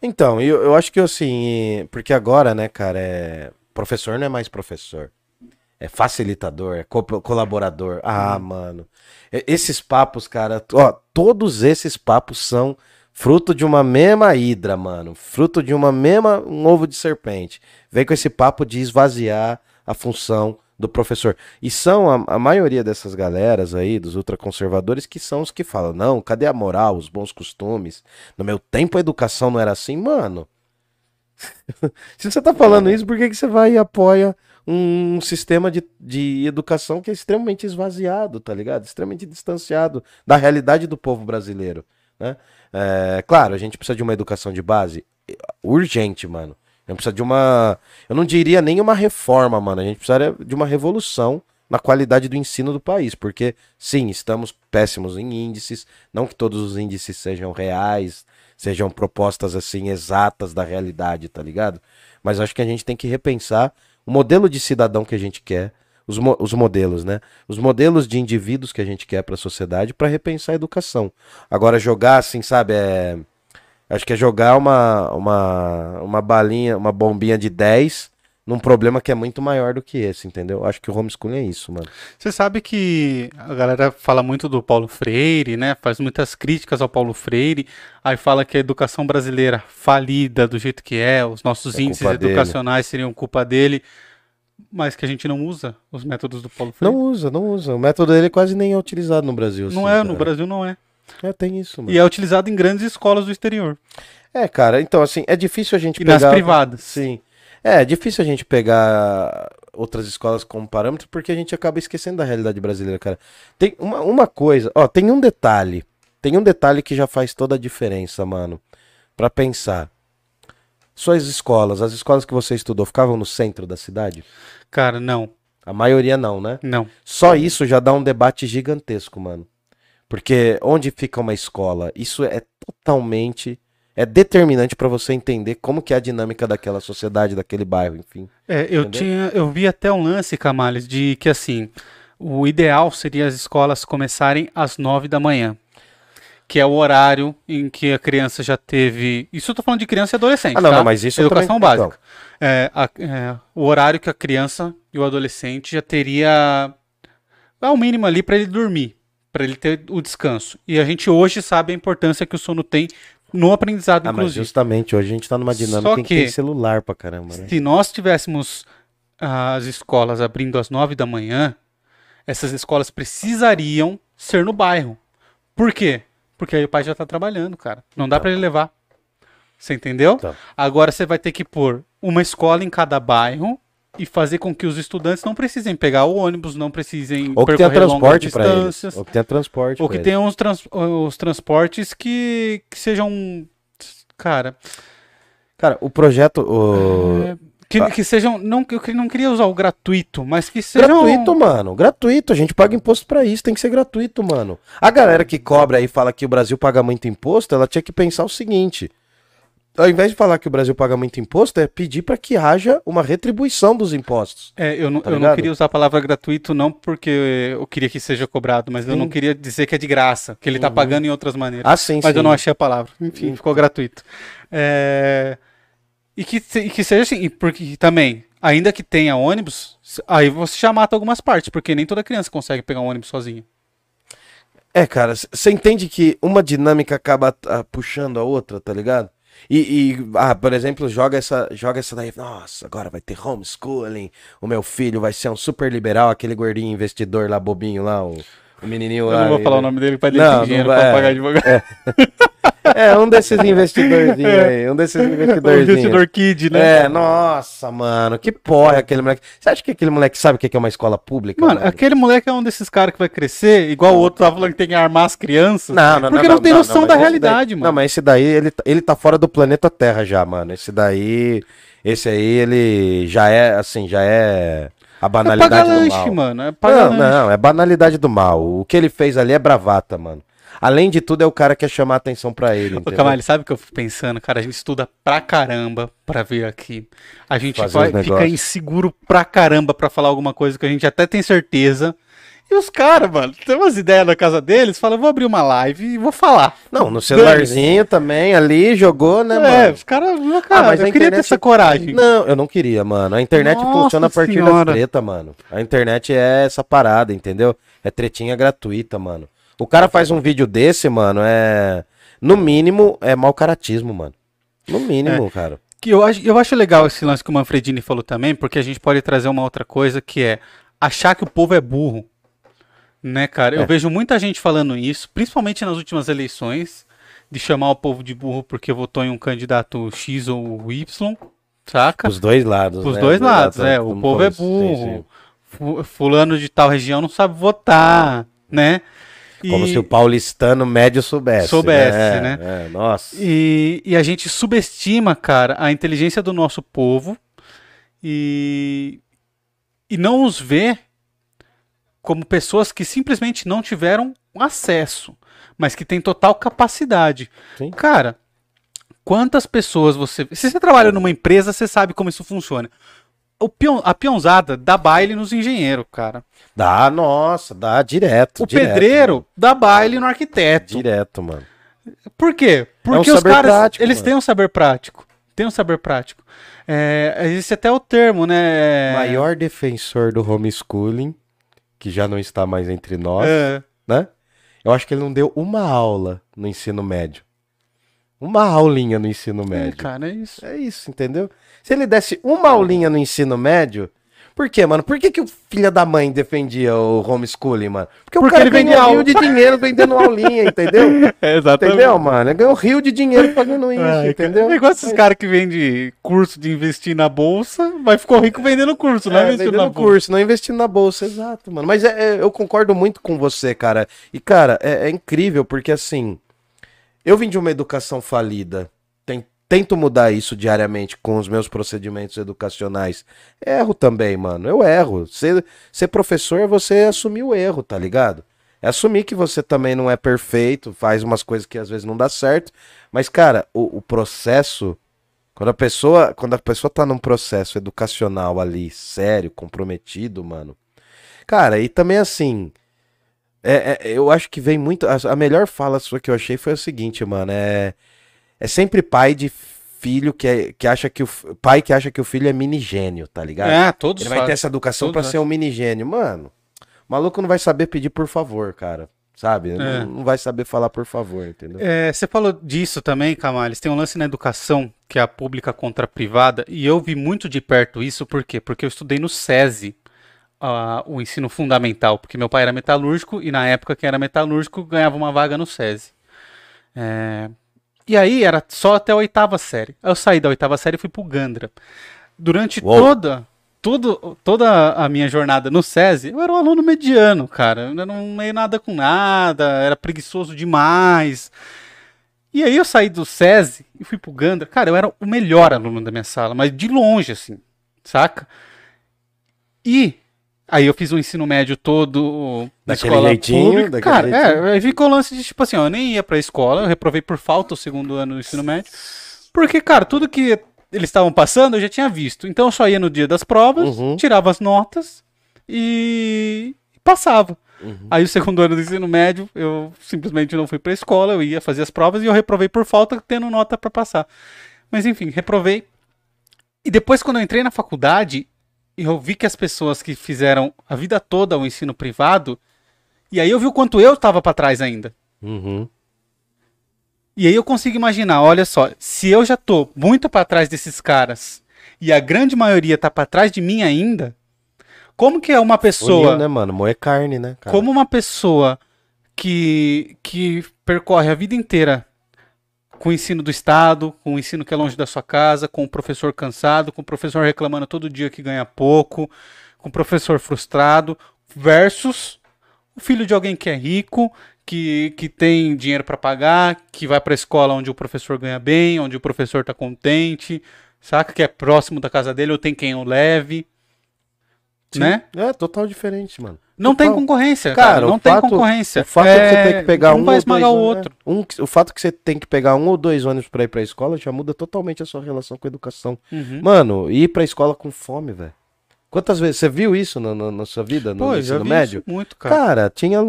Então, eu, eu acho que assim, porque agora, né, cara, é. Professor não é mais professor. É facilitador, é co- colaborador. Ah, mano. E- Esses papos, cara, ó, todos esses papos são fruto de uma mesma hidra, mano. Fruto de uma mesma um ovo de serpente. Vem com esse papo de esvaziar a função do professor. E são a, a maioria dessas galeras aí, dos ultraconservadores, que são os que falam: não, cadê a moral, os bons costumes? No meu tempo a educação não era assim, mano. Se você tá falando isso, por que, que você vai e apoia um sistema de, de educação que é extremamente esvaziado, tá ligado? Extremamente distanciado da realidade do povo brasileiro, né? É, claro, a gente precisa de uma educação de base urgente, mano. A gente precisa de uma. Eu não diria nem uma reforma, mano. A gente precisaria de uma revolução na qualidade do ensino do país. Porque, sim, estamos péssimos em índices. Não que todos os índices sejam reais, sejam propostas assim exatas da realidade, tá ligado? Mas acho que a gente tem que repensar o modelo de cidadão que a gente quer. Os, mo- os modelos, né? Os modelos de indivíduos que a gente quer para a sociedade para repensar a educação. Agora, jogar assim, sabe? É. Acho que é jogar uma, uma, uma balinha, uma bombinha de 10 num problema que é muito maior do que esse, entendeu? Acho que o homeschooling é isso, mano. Você sabe que a galera fala muito do Paulo Freire, né? Faz muitas críticas ao Paulo Freire. Aí fala que a educação brasileira falida do jeito que é, os nossos É índices culpa dele. educacionais seriam culpa dele. Mas que a gente não usa os métodos do Paulo Freire. Não usa, não usa. O método dele quase nem é utilizado no Brasil. Não assim, é, no cara. Brasil não é. É, tem isso, mano. E é utilizado em grandes escolas do exterior. É, cara, então assim, é difícil a gente E pegar... nas privadas. Sim. É, é difícil a gente pegar outras escolas como parâmetro porque a gente acaba esquecendo da realidade brasileira, cara. Tem uma, uma coisa, ó, tem um detalhe. Tem um detalhe que já faz toda a diferença, mano. Pra pensar. Suas escolas, as escolas que você estudou, ficavam no centro da cidade? Cara, não. A maioria não, né? Não. Só isso já dá um debate gigantesco, mano. Porque onde fica uma escola, isso é totalmente é determinante pra você entender como que é a dinâmica daquela sociedade, daquele bairro, enfim. É, eu Entendeu? tinha, eu vi até um lance, Camales, de que assim, o ideal seria as escolas começarem às nove da manhã. Que é o horário em que a criança já teve. Isso eu tô falando de criança e adolescente. Ah, não, tá? não, mas isso Educação também- básica. é, a- é, o horário que a criança e o adolescente já teria ao mínimo ali para ele dormir, para ele ter o descanso. E a gente hoje sabe a importância que o sono tem no aprendizado, Ah, mas inclusive. justamente hoje a gente tá numa dinâmica Só em que que- tem celular pra caramba, né? Se nós tivéssemos as escolas abrindo às nove da manhã, essas escolas precisariam ser no bairro. Por quê? Porque aí o pai já tá trabalhando, cara. Não dá Tá. pra ele levar. Você entendeu? Tá. Agora você vai ter que pôr uma escola em cada bairro e fazer com que os estudantes não precisem pegar o ônibus, não precisem Ou que tenha transporte pra eles. distâncias. Ou que tenha transporte Ou que os, trans- os transportes que, que sejam. Cara, Cara, o projeto. o- é, que, que sejam. Não, eu não queria usar o gratuito, mas que sejam. Gratuito, mano. Gratuito. A gente paga imposto pra isso. Tem que ser gratuito, mano. A galera que cobra e fala que o Brasil paga muito imposto, ela tinha que pensar o seguinte. Ao invés de falar que o Brasil paga muito imposto, é pedir pra que haja uma retribuição dos impostos. É, eu não, Tá eu não queria usar a palavra gratuito, não porque eu queria que seja cobrado, mas eu Sim. não queria dizer que é de graça, que ele tá Uhum. pagando em outras maneiras. Ah, sim, mas sim. eu não achei a palavra. Enfim, Sim. ficou gratuito. É, E, que, e que seja assim, porque também, ainda que tenha ônibus, aí você já mata algumas partes, porque nem toda criança consegue pegar um ônibus sozinha. É, cara, você entende que uma dinâmica acaba ah, puxando a outra, tá ligado? E, e, ah, por exemplo, joga essa, joga essa daí, nossa, agora vai ter homeschooling, o meu filho vai ser um super liberal, aquele gordinho investidor lá, bobinho lá, o, o menininho Eu lá. não vou ele- falar o nome dele para ele Não, ter dinheiro não pra vai. pagar advogado. É, um desses investidorzinhos aí, um desses O investidorzinhos. investidor kid, né? É, nossa, mano, que porra é aquele moleque. Você acha que aquele moleque sabe o que é uma escola pública? Mano, aquele moleque é um desses caras que vai crescer, igual o outro tava falando que tem que armar as crianças. Não, não, Porque não, tem noção da realidade, daí- mano. Não, mas esse daí, ele, tá- ele tá fora do planeta Terra já, mano. Esse daí, esse aí, ele já é, assim, já é a é banalidade pagar do lanche, mal. mano. É Não, lanche. não, é banalidade do mal. O que ele fez ali é bravata, mano. Além de tudo, é o cara que quer chamar a atenção pra ele, Ô, entendeu? Camali, sabe o que eu fico pensando? Cara, a gente estuda pra caramba pra vir aqui. A gente vai, fica inseguro pra caramba pra falar alguma coisa que a gente até tem certeza. E os caras, mano, tem umas ideias na casa deles, fala, vou abrir uma live e vou falar. Não, no celularzinho também, ali, jogou, né, é, mano? os caras, cara, mas eu queria ter internet- essa coragem. Não, eu não queria, mano. A internet Nossa funciona a partir senhora. das treta, mano. A internet é essa parada, entendeu? É tretinha gratuita, mano. O cara faz um vídeo desse, mano, é. No mínimo, é mau caratismo, mano. No É. mínimo, cara. Que eu, acho, eu acho legal esse lance que o Manfredini falou também, porque a gente pode trazer uma outra coisa que é achar que o povo é burro. Né, cara? Eu É. vejo muita gente falando isso, principalmente nas últimas eleições, de chamar o povo de burro porque votou em um candidato X ou Y, saca? Os dois lados. Os né? dois lados, Exato, é. O povo é. Sim, burro. sim. Fu- Fulano de tal região não sabe votar, né? Como E- se o paulistano médio soubesse. Soubesse, É, né? é, nossa. E, e a gente subestima, cara, a inteligência do nosso povo e, e não os vê como pessoas que simplesmente não tiveram acesso, mas que têm total capacidade. Sim. Cara, quantas pessoas você. Se você trabalha numa empresa, você sabe como isso funciona. O a peãozada dá baile nos engenheiros, cara. Dá, nossa, dá direto. O direto, pedreiro dá baile no mano. arquiteto. Direto, mano. Por quê? Porque um os caras, prático, eles mano. têm um saber prático. Tem um saber prático. É, existe até o termo, né? Maior defensor do homeschooling, que já não está mais entre nós, É, né? Eu acho que ele não deu uma aula no ensino médio. Uma aulinha no ensino é, médio. cara, é isso. É isso, entendeu? Se ele desse uma aulinha no ensino médio. Por quê, mano? Por que, que o filho da mãe defendia o homeschooling, mano? Porque, Porque o cara ele ganhou um rio de dinheiro vendendo aulinha, entendeu? É, exatamente. Entendeu, mano? Ele ganhou um rio de dinheiro fazendo isso, Ai, entendeu? É igual esses caras que vendem curso de investir na bolsa, vai ficar rico vendendo curso, não é, É, investindo vendendo na bolsa. curso, não investindo na bolsa, exato, mano. Mas é- é, eu concordo muito com você, cara. E, cara, é, é incrível, porque assim, eu vim de uma educação falida. Ten- Tento mudar isso diariamente com os meus procedimentos educacionais. Erro também, mano. Eu erro. Ser, ser professor é você assumir o erro, tá ligado? É assumir que você também não é perfeito, faz umas coisas que às vezes não dá certo. Mas, cara, o, o processo quando a pessoa, quando a pessoa tá num processo educacional ali, sério, comprometido, mano. Cara, e também assim, é, é- eu acho que vem muito, a, melhor fala sua que eu achei foi o seguinte, mano, é é sempre pai de filho que, é, que acha que o pai que acha que o filho é mini gênio, tá ligado? É, todos Ele vai ter essa educação pra ser um mini gênio. Mano, o maluco não vai saber pedir por favor, cara. Sabe? É. Não, não vai saber falar por favor, entendeu? É, você falou disso também, Camales. Tem um lance na educação, que é a pública contra a privada, e eu vi muito de perto isso, por quê? Porque eu estudei no SESI, o ensino fundamental, porque meu pai era metalúrgico, e na época que era metalúrgico, ganhava uma vaga no SESI. É, E aí era só até a oitava série. Eu saí da oitava série e fui pro Gandra. Durante Uou. toda, tudo, toda a minha jornada no SESI, eu era um aluno mediano, cara. Eu não meio nada com nada, era preguiçoso demais. E aí eu saí do SESI e fui pro Gandra. Cara, eu era o melhor aluno da minha sala, mas de longe, assim, saca? E aí eu fiz o ensino médio todo na Daquele escola jeitinho, pública. daquele Cara, jeitinho. é, aí ficou o lance de, tipo assim, ó, eu nem ia pra escola, eu reprovei por falta o segundo ano do ensino médio. Porque, cara, tudo que eles estavam passando eu já tinha visto. Então eu só ia no dia das provas, Uhum. tirava as notas e passava. Uhum. Aí o segundo ano do ensino médio, eu simplesmente não fui pra escola, eu ia fazer as provas e eu reprovei por falta, tendo nota pra passar. Mas enfim, reprovei. E depois, quando eu entrei na faculdade, eu vi que as pessoas que fizeram a vida toda o ensino privado, e aí eu vi o quanto eu estava pra trás ainda. Uhum. E aí eu consigo imaginar, olha só, se eu já tô muito pra trás desses caras e a grande maioria tá pra trás de mim ainda, como que é uma pessoa, Funil, né, mano? Moer carne, né, cara? como uma pessoa que que percorre a vida inteira com o ensino do estado, com o ensino que é longe da sua casa, com o professor cansado, com o professor reclamando todo dia que ganha pouco, com o professor frustrado, versus o filho de alguém que é rico, que, que tem dinheiro para pagar, que vai para a escola onde o professor ganha bem, onde o professor tá contente, saca? Que é próximo da casa dele ou tem quem o leve, Sim. né? É, total diferente, mano. Não tem concorrência, Cara, Não tem fato- concorrência. O fato É, você ter que pegar um um vai esmagar dois o outro. né? Um, o fato que você tem que pegar um ou dois ônibus pra ir pra escola já muda totalmente a sua relação com a educação. Uhum. Mano, ir pra escola com fome, velho. Quantas vezes? Você viu isso na, na- na sua vida, no Pô, ensino vi médio? isso muito, cara. Cara, tinha,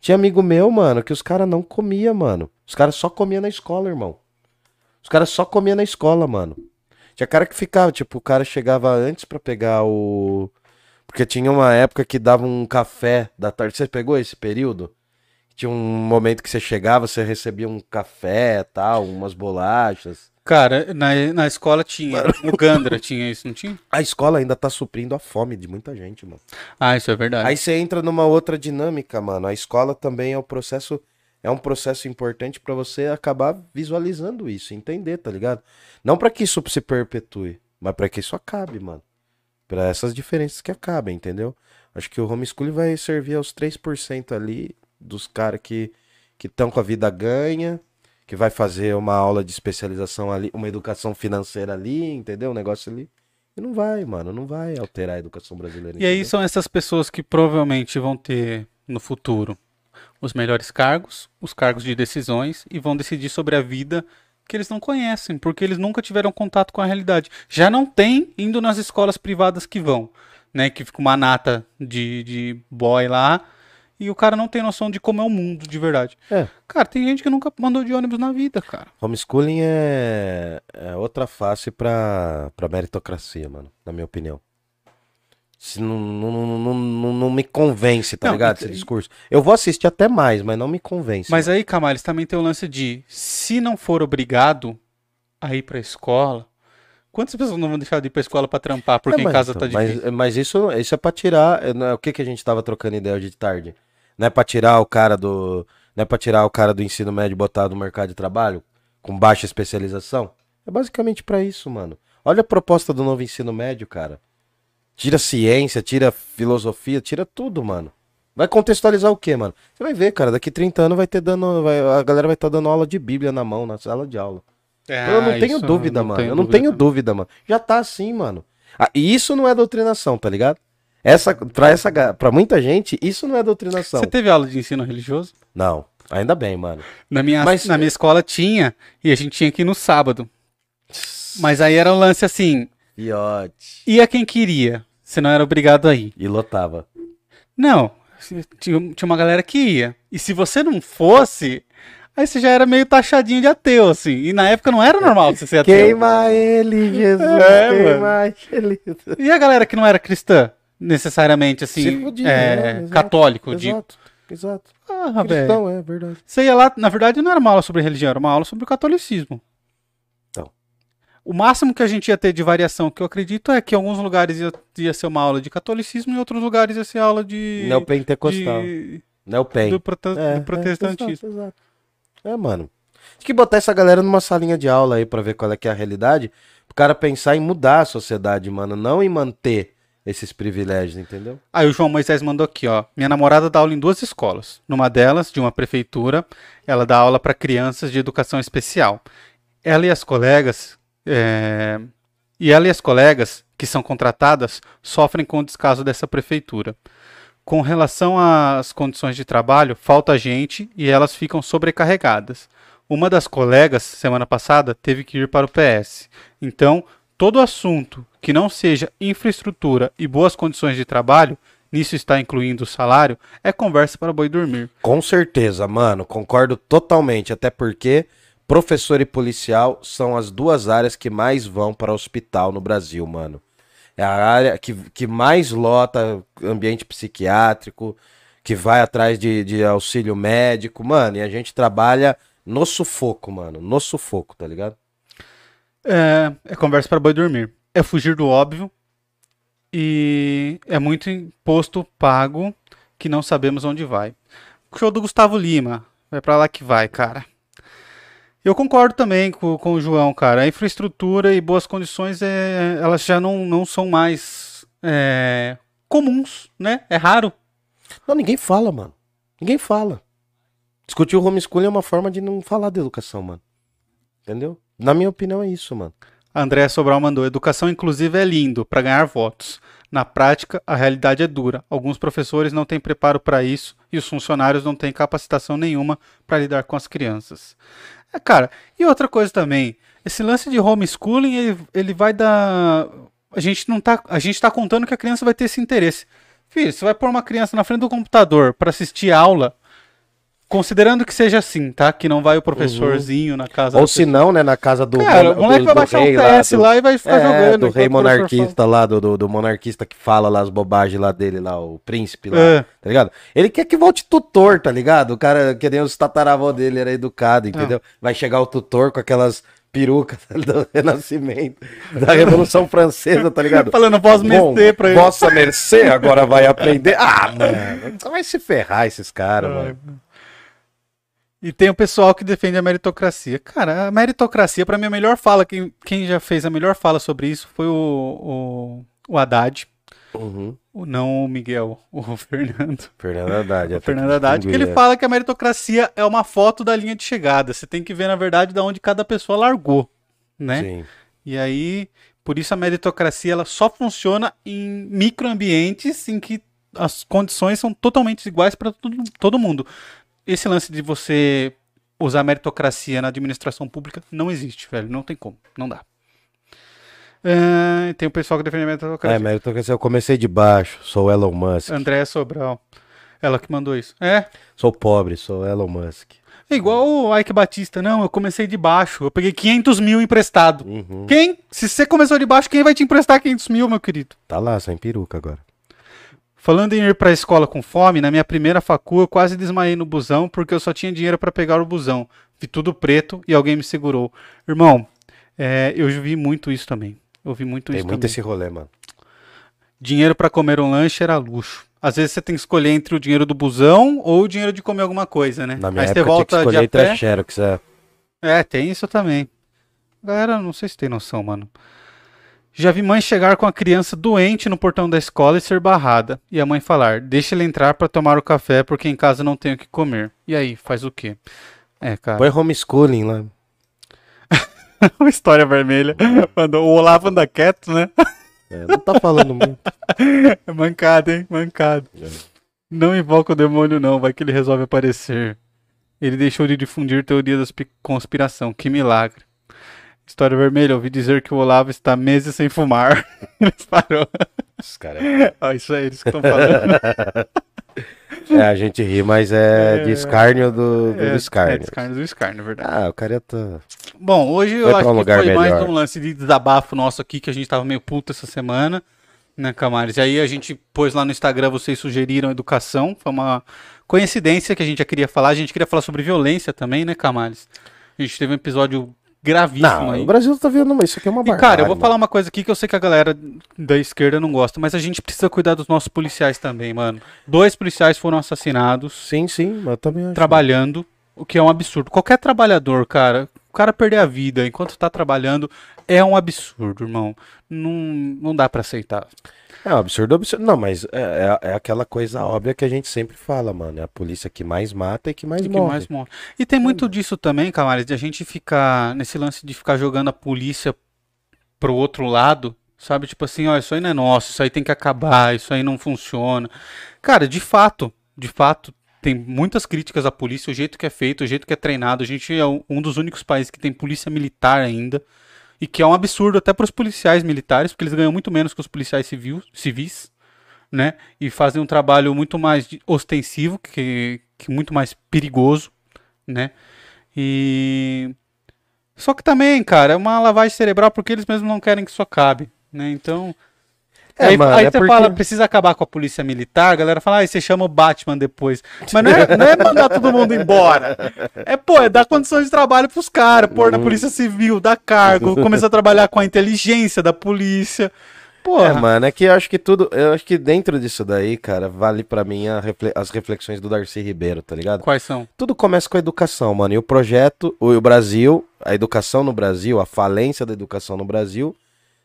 tinha amigo meu, mano, que os caras não comia, mano. Os caras só comiam na escola, irmão. Os caras só comiam na escola, mano. Tinha cara que ficava, tipo, o cara chegava antes pra pegar o. Porque tinha uma época que dava um café da tarde. Você pegou esse período? Tinha um momento que você chegava, você recebia um café tal, umas bolachas. Cara, na, na escola tinha. No Gandra tinha isso, não tinha? A escola ainda tá suprindo a fome de muita gente, mano. Ah, isso é verdade. Aí você entra numa outra dinâmica, mano. A escola também é um processo, é um processo importante pra você acabar visualizando isso, entender, tá ligado? Não pra que isso se perpetue, mas pra que isso acabe, mano. Pra essas diferenças que acabem, entendeu? Acho que o homeschooling vai servir aos 3% ali dos caras que que estão com a vida ganha, que vai fazer uma aula de especialização ali, uma educação financeira ali, entendeu? Um negócio ali. E não vai, mano, não vai alterar a educação brasileira. E aí entendeu? são essas pessoas que provavelmente vão ter no futuro os melhores cargos, os cargos de decisões e vão decidir sobre a vida que eles não conhecem, porque eles nunca tiveram contato com a realidade. Já não tem indo nas escolas privadas que vão, né? Que fica uma nata de, de boy lá e o cara não tem noção de como é o mundo de verdade. É. Cara, tem gente que nunca mandou de ônibus na vida, cara. Homeschooling é, é outra face pra, pra meritocracia, mano, na minha opinião. Se não, não, não, não, não, me convence, tá Não, ligado? Esse discurso. Eu vou assistir até mais, mas não me convence. Mas aí, Camales, também tem o lance de se não for obrigado a ir pra escola, quantas pessoas não vão deixar de ir pra escola pra trampar porque É, em mas casa então, tá difícil? Mas, mas isso, isso é pra tirar. é, não é- O que, que a gente tava trocando ideia hoje de tarde? Não é pra tirar o cara do. Não é pra tirar o cara do ensino médio e botar no mercado de trabalho? Com baixa especialização? É basicamente pra isso, mano. Olha a proposta do novo ensino médio, cara. Tira ciência, tira filosofia, tira tudo, mano. Vai contextualizar o quê, mano? Você vai ver, cara, daqui 30 anos vai ter dando. vai- a galera vai estar dando aula de Bíblia na mão, na sala de aula. eu não tenho dúvida, mano. eu não tenho dúvida, mano. Já tá assim, mano. Ah, e isso não é doutrinação, tá ligado? Essa, pra, essa, pra muita gente, isso não é doutrinação. Você teve aula de ensino religioso? Não, ainda bem, mano. Na minha, Mas- na minha escola tinha, e a gente tinha que ir no sábado. Mas aí era um lance assim, Fiote. ia quem queria, você não era obrigado a ir. E lotava. Não, tinha, tinha uma galera que ia. E se você não fosse, Aí você já era meio taxadinho de ateu, assim. E na época não era normal você ser ateu. Queima ele, Jesus. É, queima ele. E a galera que não era cristã, necessariamente, assim, fudia, é, né? Exato, católico. Exato, exato. Ah, velho. Cristão, é verdade. Você ia lá, na verdade, não era uma aula sobre religião, era uma aula sobre o catolicismo. O máximo que a gente ia ter de variação, que eu acredito, é que em alguns lugares ia, ia ser uma aula de catolicismo e em outros lugares ia ser aula de. Neopentecostal. de Neopen. do, prote- É, do protestantismo. É, exato, exato. É, mano. Tem que botar essa galera numa salinha de aula aí pra ver qual é que é a realidade. O cara pensar em mudar a sociedade, mano. Não em manter esses privilégios, entendeu? Aí o João Moisés mandou aqui, ó. Minha namorada dá aula em duas escolas. Numa delas, de uma prefeitura, ela dá aula para crianças de educação especial. Ela e as colegas, é, e ela e as colegas que são contratadas sofrem com o descaso dessa prefeitura. Com relação às condições de trabalho, falta gente e elas ficam sobrecarregadas. Uma das colegas, semana passada, teve que ir para o PS. Então, todo assunto que não seja infraestrutura e boas condições de trabalho, nisso está incluindo o salário, é conversa para boi dormir. Com certeza, mano. Concordo totalmente. Até porque professor e policial são as duas áreas que mais vão para hospital no Brasil, mano. É a área que, que mais lota ambiente psiquiátrico, que vai atrás de, de auxílio médico, mano. E a gente trabalha no sufoco, mano. No sufoco, tá ligado? É, é conversa para boi dormir. É fugir do óbvio e é muito imposto pago que não sabemos onde vai. O show do Gustavo Lima, vai para lá que vai, cara. Eu concordo também com, com o João, cara. A infraestrutura e boas condições, é, elas já não, não são mais é, comuns, né? É raro. Não, ninguém fala, mano. Ninguém fala. Discutir o homeschooling é uma forma de não falar de educação, mano. Entendeu? Na minha opinião é isso, mano. A Andréa Sobral mandou: educação inclusiva é lindo para ganhar votos. Na prática, a realidade é dura. Alguns professores não têm preparo para isso e os funcionários não têm capacitação nenhuma para lidar com as crianças. É, cara, e outra coisa também, esse lance de homeschooling, ele, ele vai dar. A gente não tá. A gente tá contando que a criança vai ter esse interesse. Filho, você vai pôr uma criança na frente do computador para assistir aula. Considerando que seja assim, tá? Que não vai o professorzinho na casa Ou se não, né, na casa do. Cara, do- o moleque do- vai baixar rei o PS do- lá e vai ficar É, jogando. do rei monarquista lá, do, do, monarquista que fala lá as bobagens lá dele, lá, o príncipe lá, É. tá ligado? Ele quer que volte tutor, tá ligado? O cara, que nem os tataravó dele, era educado, entendeu? Vai chegar o tutor com aquelas perucas do Renascimento, da Revolução Francesa, tá ligado? Falando voz Bom, mercê pra ele. Vossa mercê agora vai aprender. Ah, mano, vai se ferrar esses caras, mano. E tem o pessoal que defende a meritocracia. Cara, a meritocracia, pra mim, a melhor fala, quem, quem já fez a melhor fala sobre isso foi o, o, o Haddad. Uhum. O, não o Miguel, o Fernando. Fernando Haddad. O Fernando que Haddad, que ele fala que a meritocracia é uma foto da linha de chegada. Você tem que ver, na verdade, da onde cada pessoa largou, né? Sim. E aí, por isso a meritocracia ela só funciona em microambientes em que as condições são totalmente iguais para todo, todo mundo. Esse lance de você usar meritocracia na administração pública não existe, velho. Não tem como. Não dá. Ah, tem o pessoal que defende a É, meritocracia. meritocracia, eu comecei de baixo, sou Elon Musk. Andréa Sobral. Ela que mandou isso. É. Sou pobre, sou Elon Musk. É igual o Ike Batista. Não, eu comecei de baixo. Eu peguei 500 mil emprestado. Uhum. Quem? Se você começou de baixo, quem vai te emprestar 500 mil, meu querido? Tá lá, sem peruca agora. Falando em ir pra escola com fome, na minha primeira facu eu quase desmaiei no busão porque eu só tinha dinheiro pra pegar o busão. Vi tudo preto e alguém me segurou. Irmão, é, eu vi muito isso também. Eu vi muito Tem isso muito também. esse rolê, mano. Dinheiro pra comer um lanche era luxo. Às vezes você tem que escolher entre o dinheiro do busão ou o dinheiro de comer alguma coisa, né? Na minha Aí você época tinha que volta de escolher a pé. a Xerox, é. É, tem isso também. Galera, não sei se tem noção, mano. Já vi mãe chegar com a criança doente no portão da escola e ser barrada. E a mãe falar: Deixa ele entrar pra tomar o café porque em casa não tenho o que comer. E aí, faz o quê? É, cara. Põe homeschooling lá. Uma história vermelha. Mandou- O Olavo anda quieto, né? É, não tá falando muito. É mancado, hein? Mancado. É. Não invoca o demônio, não. Vai que ele resolve aparecer. Ele deixou de difundir teoria da pi- conspiração. Que milagre. História vermelha. Ouvi dizer que o Olavo está meses sem fumar. Ele parou. Os caras. Ah, isso é eles que estão falando. É, a gente ri, mas é, É. de escárnio do, do É, escárnio. É, descarne do escárnio, é verdade. Ah, o cara tá. Bom, hoje eu acho um que foi mais melhor. um lance de desabafo nosso aqui, que a gente tava meio puto essa semana, né, Camares? E aí a gente pôs lá no Instagram, vocês sugeriram educação, foi uma coincidência que a gente já queria falar, a gente queria falar sobre violência também, né, Camares? A gente teve um episódio gravíssimo Não, aí. o Brasil tá vendo, mas isso aqui é uma E, cara, eu vou mano. falar uma coisa aqui que eu sei que a galera da esquerda não gosta, mas a gente precisa cuidar dos nossos policiais também, mano. Dois policiais foram assassinados Sim, sim, mas eu também acho. trabalhando, o que é um absurdo. Qualquer trabalhador, cara, cara perder a vida enquanto tá trabalhando é um absurdo, irmão. Não, não dá pra aceitar. É um absurdo, absurdo. Não, mas é, é- é aquela coisa óbvia que a gente sempre fala, mano. É a polícia que mais mata e que mais E que morre. mais morre. E tem muito disso também, Camara, de a gente ficar nesse lance de ficar jogando a polícia pro outro lado, sabe? Tipo assim, ó, isso aí não é nosso, isso aí tem que acabar, isso aí não funciona. Cara, de fato, de fato, tem muitas críticas à polícia, o jeito que é feito, o jeito que é treinado. A gente é um dos únicos países que tem polícia militar ainda. E que é um absurdo até para os policiais militares, porque eles ganham muito menos que os policiais civil, civis, né? E fazem um trabalho muito mais ostensivo, que, que muito mais perigoso, né? E só que também, cara, é uma lavagem cerebral porque eles mesmos não querem que isso acabe, né? Então, É, aí, mano, aí é você porque- fala, precisa acabar com a polícia militar, a galera fala, ah, você chama o Batman depois. Mas não é, não é mandar todo mundo embora. É, pô, é dar condições de trabalho pros caras, pôr na polícia civil, dar cargo, começar a trabalhar com a inteligência da polícia. Porra, É, mano, é que eu acho que tudo. Eu acho que dentro disso daí, cara, vale pra mim refle- as reflexões do Darcy Ribeiro, tá ligado? quais são? Tudo começa com a educação, mano. E o projeto, o, o Brasil, a educação no Brasil, a falência da educação no Brasil,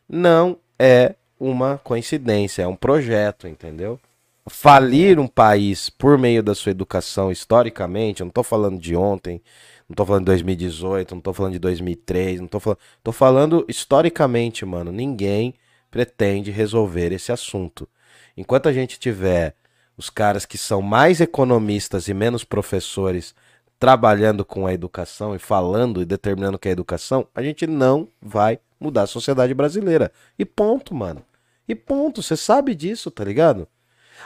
não é uma coincidência, é um projeto, entendeu? Falir um país por meio da sua educação, historicamente, eu não tô falando de ontem, não tô falando de 2018, não tô falando de 2003, não tô falando. Tô falando historicamente, mano. Ninguém pretende resolver esse assunto. Enquanto a gente tiver os caras que são mais economistas e menos professores trabalhando com a educação e falando e determinando que é educação, a gente não vai mudar a sociedade brasileira. E ponto, mano. E ponto. Você sabe disso, tá ligado?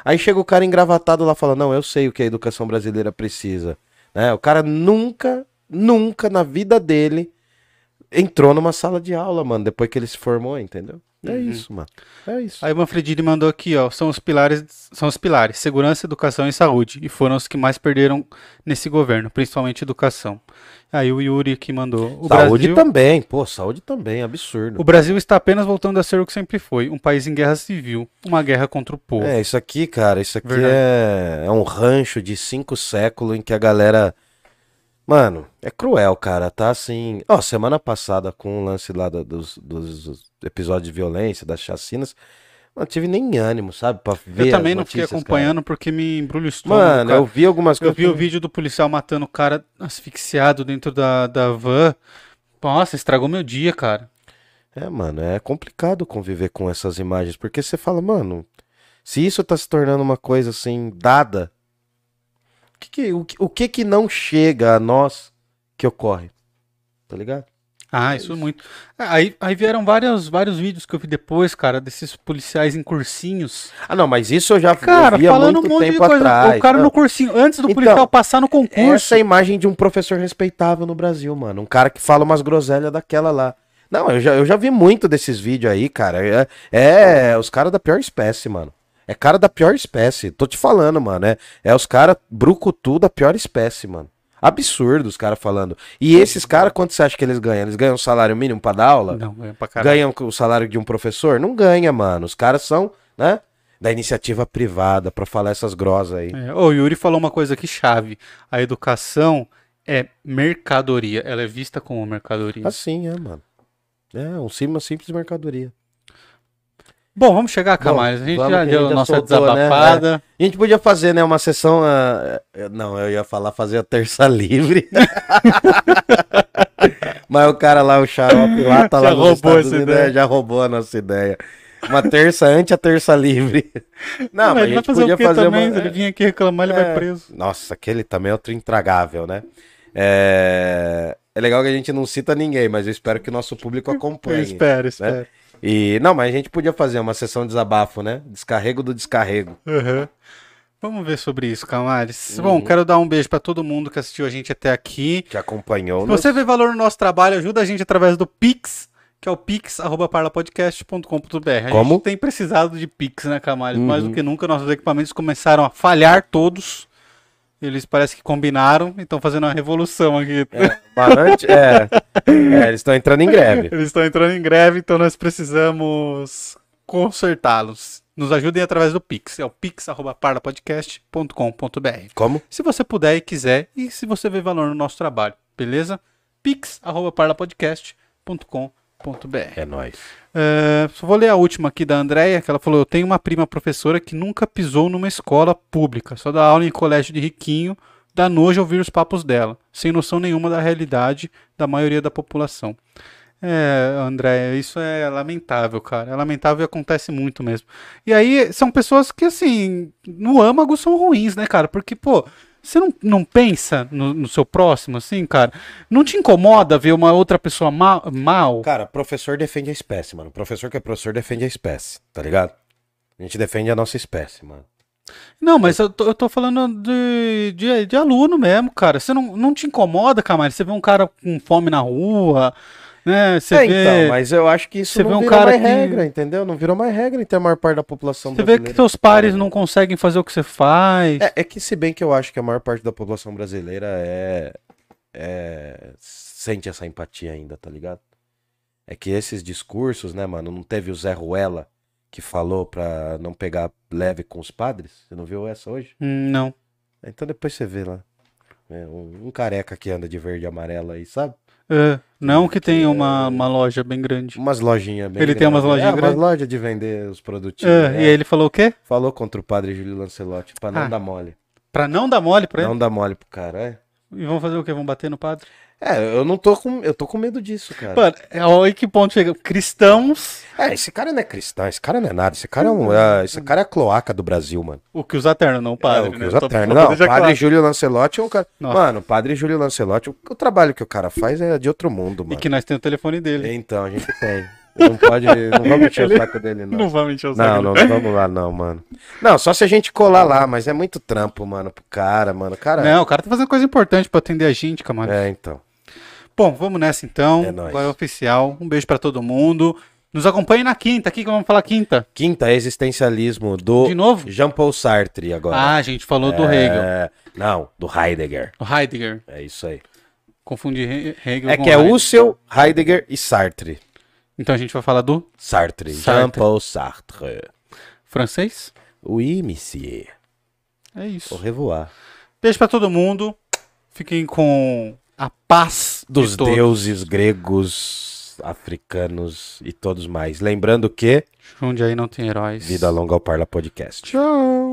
Aí chega o cara engravatado lá falando, não, eu sei o que a educação brasileira precisa. Né? O cara nunca, nunca na vida dele entrou numa sala de aula, mano, depois que ele se formou, entendeu? É Uhum. isso, mano. É isso. Aí o Manfredini mandou aqui, ó, são os pilares, são os pilares, segurança, educação e saúde, e foram os que mais perderam nesse governo, principalmente educação. Aí o Yuri aqui mandou, o saúde Brasil, também, pô, saúde também, absurdo. o Brasil está apenas voltando a ser o que sempre foi, um país em guerra civil, uma guerra contra o povo. É, isso aqui, cara, isso aqui é, é um rancho de cinco séculos em que a galera. Mano, é cruel, cara, tá assim. Ó, semana passada, com o lance lá dos, dos episódios de violência, das chacinas, não tive nem ânimo, sabe, pra ver. Eu também não fiquei acompanhando porque me embrulha o cara. estômago, Mano, cara. eu vi algumas Eu coisas. vi o vídeo do policial matando o cara asfixiado dentro da, da van. Nossa, estragou meu dia, cara. É, mano, é complicado conviver com essas imagens, porque você fala, mano, se isso tá se tornando uma coisa assim, dada, o que que, o, o que que não chega a nós que ocorre? Tá ligado? Ah, isso muito. Ah, Aí, aí vieram vários, vários vídeos que eu vi depois, cara, desses policiais em cursinhos. Ah, não, mas isso eu já Cara, eu vi há falando um muito monte de tempo coisa. atrás. O cara Não, no cursinho, antes do Então, policial passar no concurso. Essa é a imagem de um professor respeitável no Brasil, mano. Um cara que fala umas groselhas daquela lá. Não, eu já, eu já vi muito desses vídeos aí, cara. É, é os caras da pior espécie, mano. É cara da pior espécie. Tô te falando, mano. É, é os caras brucutu da pior espécie, mano. Absurdo os caras falando. E esses caras, quanto você acha que eles ganham? Eles ganham um salário mínimo pra dar aula? Não, é pra caralho. Ganham o salário de um professor? Não ganha, mano. Os caras são, né? Da iniciativa privada pra falar essas grosas aí. É, o Yuri falou uma coisa aqui chave. A educação é mercadoria. Ela é vista como mercadoria. Assim, é, mano. É, um sim- uma simples mercadoria. Bom, vamos chegar, Bom, Camales. A gente já a deu gente a nossa soltou, né? desabafada. A gente podia fazer, né, uma sessão. eh, não, eu ia falar fazer a terça livre. Mas o cara lá, o xarope lá, tá Já lá roubou Estados essa Unidos, ideia. né, já roubou a nossa ideia. Uma terça antes a terça livre. Não, mas mas a ele gente fazer podia fazer também? uma... Se ele vir aqui reclamar, ele É. vai preso. Nossa, aquele também é outro intragável, né? É... é legal que a gente não cita ninguém, mas eu espero que o nosso público Eu acompanhe. espero, espero. E não, mas a gente podia fazer uma sessão de desabafo, né? Descarrego do descarrego. Aham. Vamos ver sobre isso, Camares. Uhum. Bom, quero dar um beijo pra todo mundo que assistiu a gente até aqui. Que acompanhou. Se você vê valor no nosso trabalho, ajuda a gente através do Pix, que é o pix.parlapodcast.com.br. A Como? gente tem precisado de Pix, né, Camares? Mais Uhum. do que nunca, nossos equipamentos começaram a falhar todos. Eles parece que combinaram e estão fazendo uma revolução aqui. Marante, é, é, eles estão entrando em greve. Eles estão entrando em greve, então nós precisamos consertá-los. Nos ajudem através do Pix. É o pix.parlapodcast.com.br. Como? Se você puder e quiser, e se você vê valor no nosso trabalho, beleza? pix.parlapodcast.com.br. É nóis. Só vou ler a última aqui da Andrea, que ela falou: Eu tenho uma prima professora que nunca pisou numa escola pública, só dá aula em colégio de riquinho, dá nojo ouvir os papos dela, sem noção nenhuma da realidade da maioria da população. É, André, isso é lamentável, cara. É lamentável e acontece muito mesmo. E aí, são pessoas que, assim, no âmago são ruins, né, cara? Porque, pô, você não, não pensa no, no seu próximo, assim, cara? Não te incomoda ver uma outra pessoa ma mal? Cara, professor defende a espécie, mano. Professor que é professor defende a espécie, tá ligado? A gente defende a nossa espécie, mano. Não, mas eu tô, eu tô falando de, de, de aluno mesmo, cara. Você não, não te incomoda, Camari? Você vê um cara com fome na rua, né? Você é, vê, então, mas eu acho que isso você não vê um virou cara mais que- regra, entendeu? Não virou mais regra entre a maior parte da população você vê brasileira. que seus pares não conseguem fazer o que você faz. É, é que se bem que eu acho que a maior parte da população brasileira é, é- sente essa empatia ainda, tá ligado? É que esses discursos, né, mano, não teve o Zé Ruela que falou pra não pegar leve com os padres? Você não viu essa hoje? Hum, Não. Então depois você vê lá. É, um, um careca que anda de verde e amarelo aí, sabe? É, não que tenha uma, uma loja bem grande. Umas lojinhas bem Ele tem umas grandes. lojinhas é, umas grandes? lojas de vender os produtinhos. É, né? E aí ele falou o quê? Falou contra o padre Júlio Lancelotti, pra não Ah. dar mole. Pra não dar mole pra ele. Não dar mole pro cara, é? E vão fazer o quê? Vão bater no padre? É, eu não tô com. Eu tô com medo disso, cara. Mano, é, olha que ponto chega. Cristãos, É, esse cara não é cristão, esse cara não é nada. Esse cara é um. é, esse cara é a cloaca do Brasil, mano. o que usa terno, não o padre, é, o que né? usa terno. Não, o padre claro. Júlio Lancelotti é um cara. Nossa. Mano, o padre Júlio Lancelotti, o, o trabalho que o cara faz é de outro mundo, E mano. que nós temos o telefone dele. Então, a gente tem. Não pode. Não vamos encher o Ele- saco dele, não. Não vamos encher o saco Não, dele. não vamos lá, não, mano. Não, só se a gente colar lá, mas é muito trampo, mano, pro cara, mano. Cara. Não, o cara tá fazendo coisa importante pra atender a gente, camarada. É, então. Bom, vamos nessa então. É nóis. Agora é oficial. Um beijo pra todo mundo. Nos acompanhe na quinta, aqui que vamos falar quinta. Quinta, existencialismo do De novo? Jean-Paul Sartre agora. Ah, a gente falou do Hegel. É, Não, do Heidegger. Do Heidegger. É isso aí. Confundi He- Hegel É com que é Heidegger. Husserl, Heidegger e Sartre. Então a gente vai falar do Sartre. Sartre. Jean-Paul Sartre. francês. Oui, monsieur. É isso. Au revoir. Beijo pra todo mundo. Fiquem com a paz de Dos todos. deuses gregos, africanos e todos mais. Lembrando que Jundiaí não tem heróis. Vida Longa ao Parla Podcast. Tchau.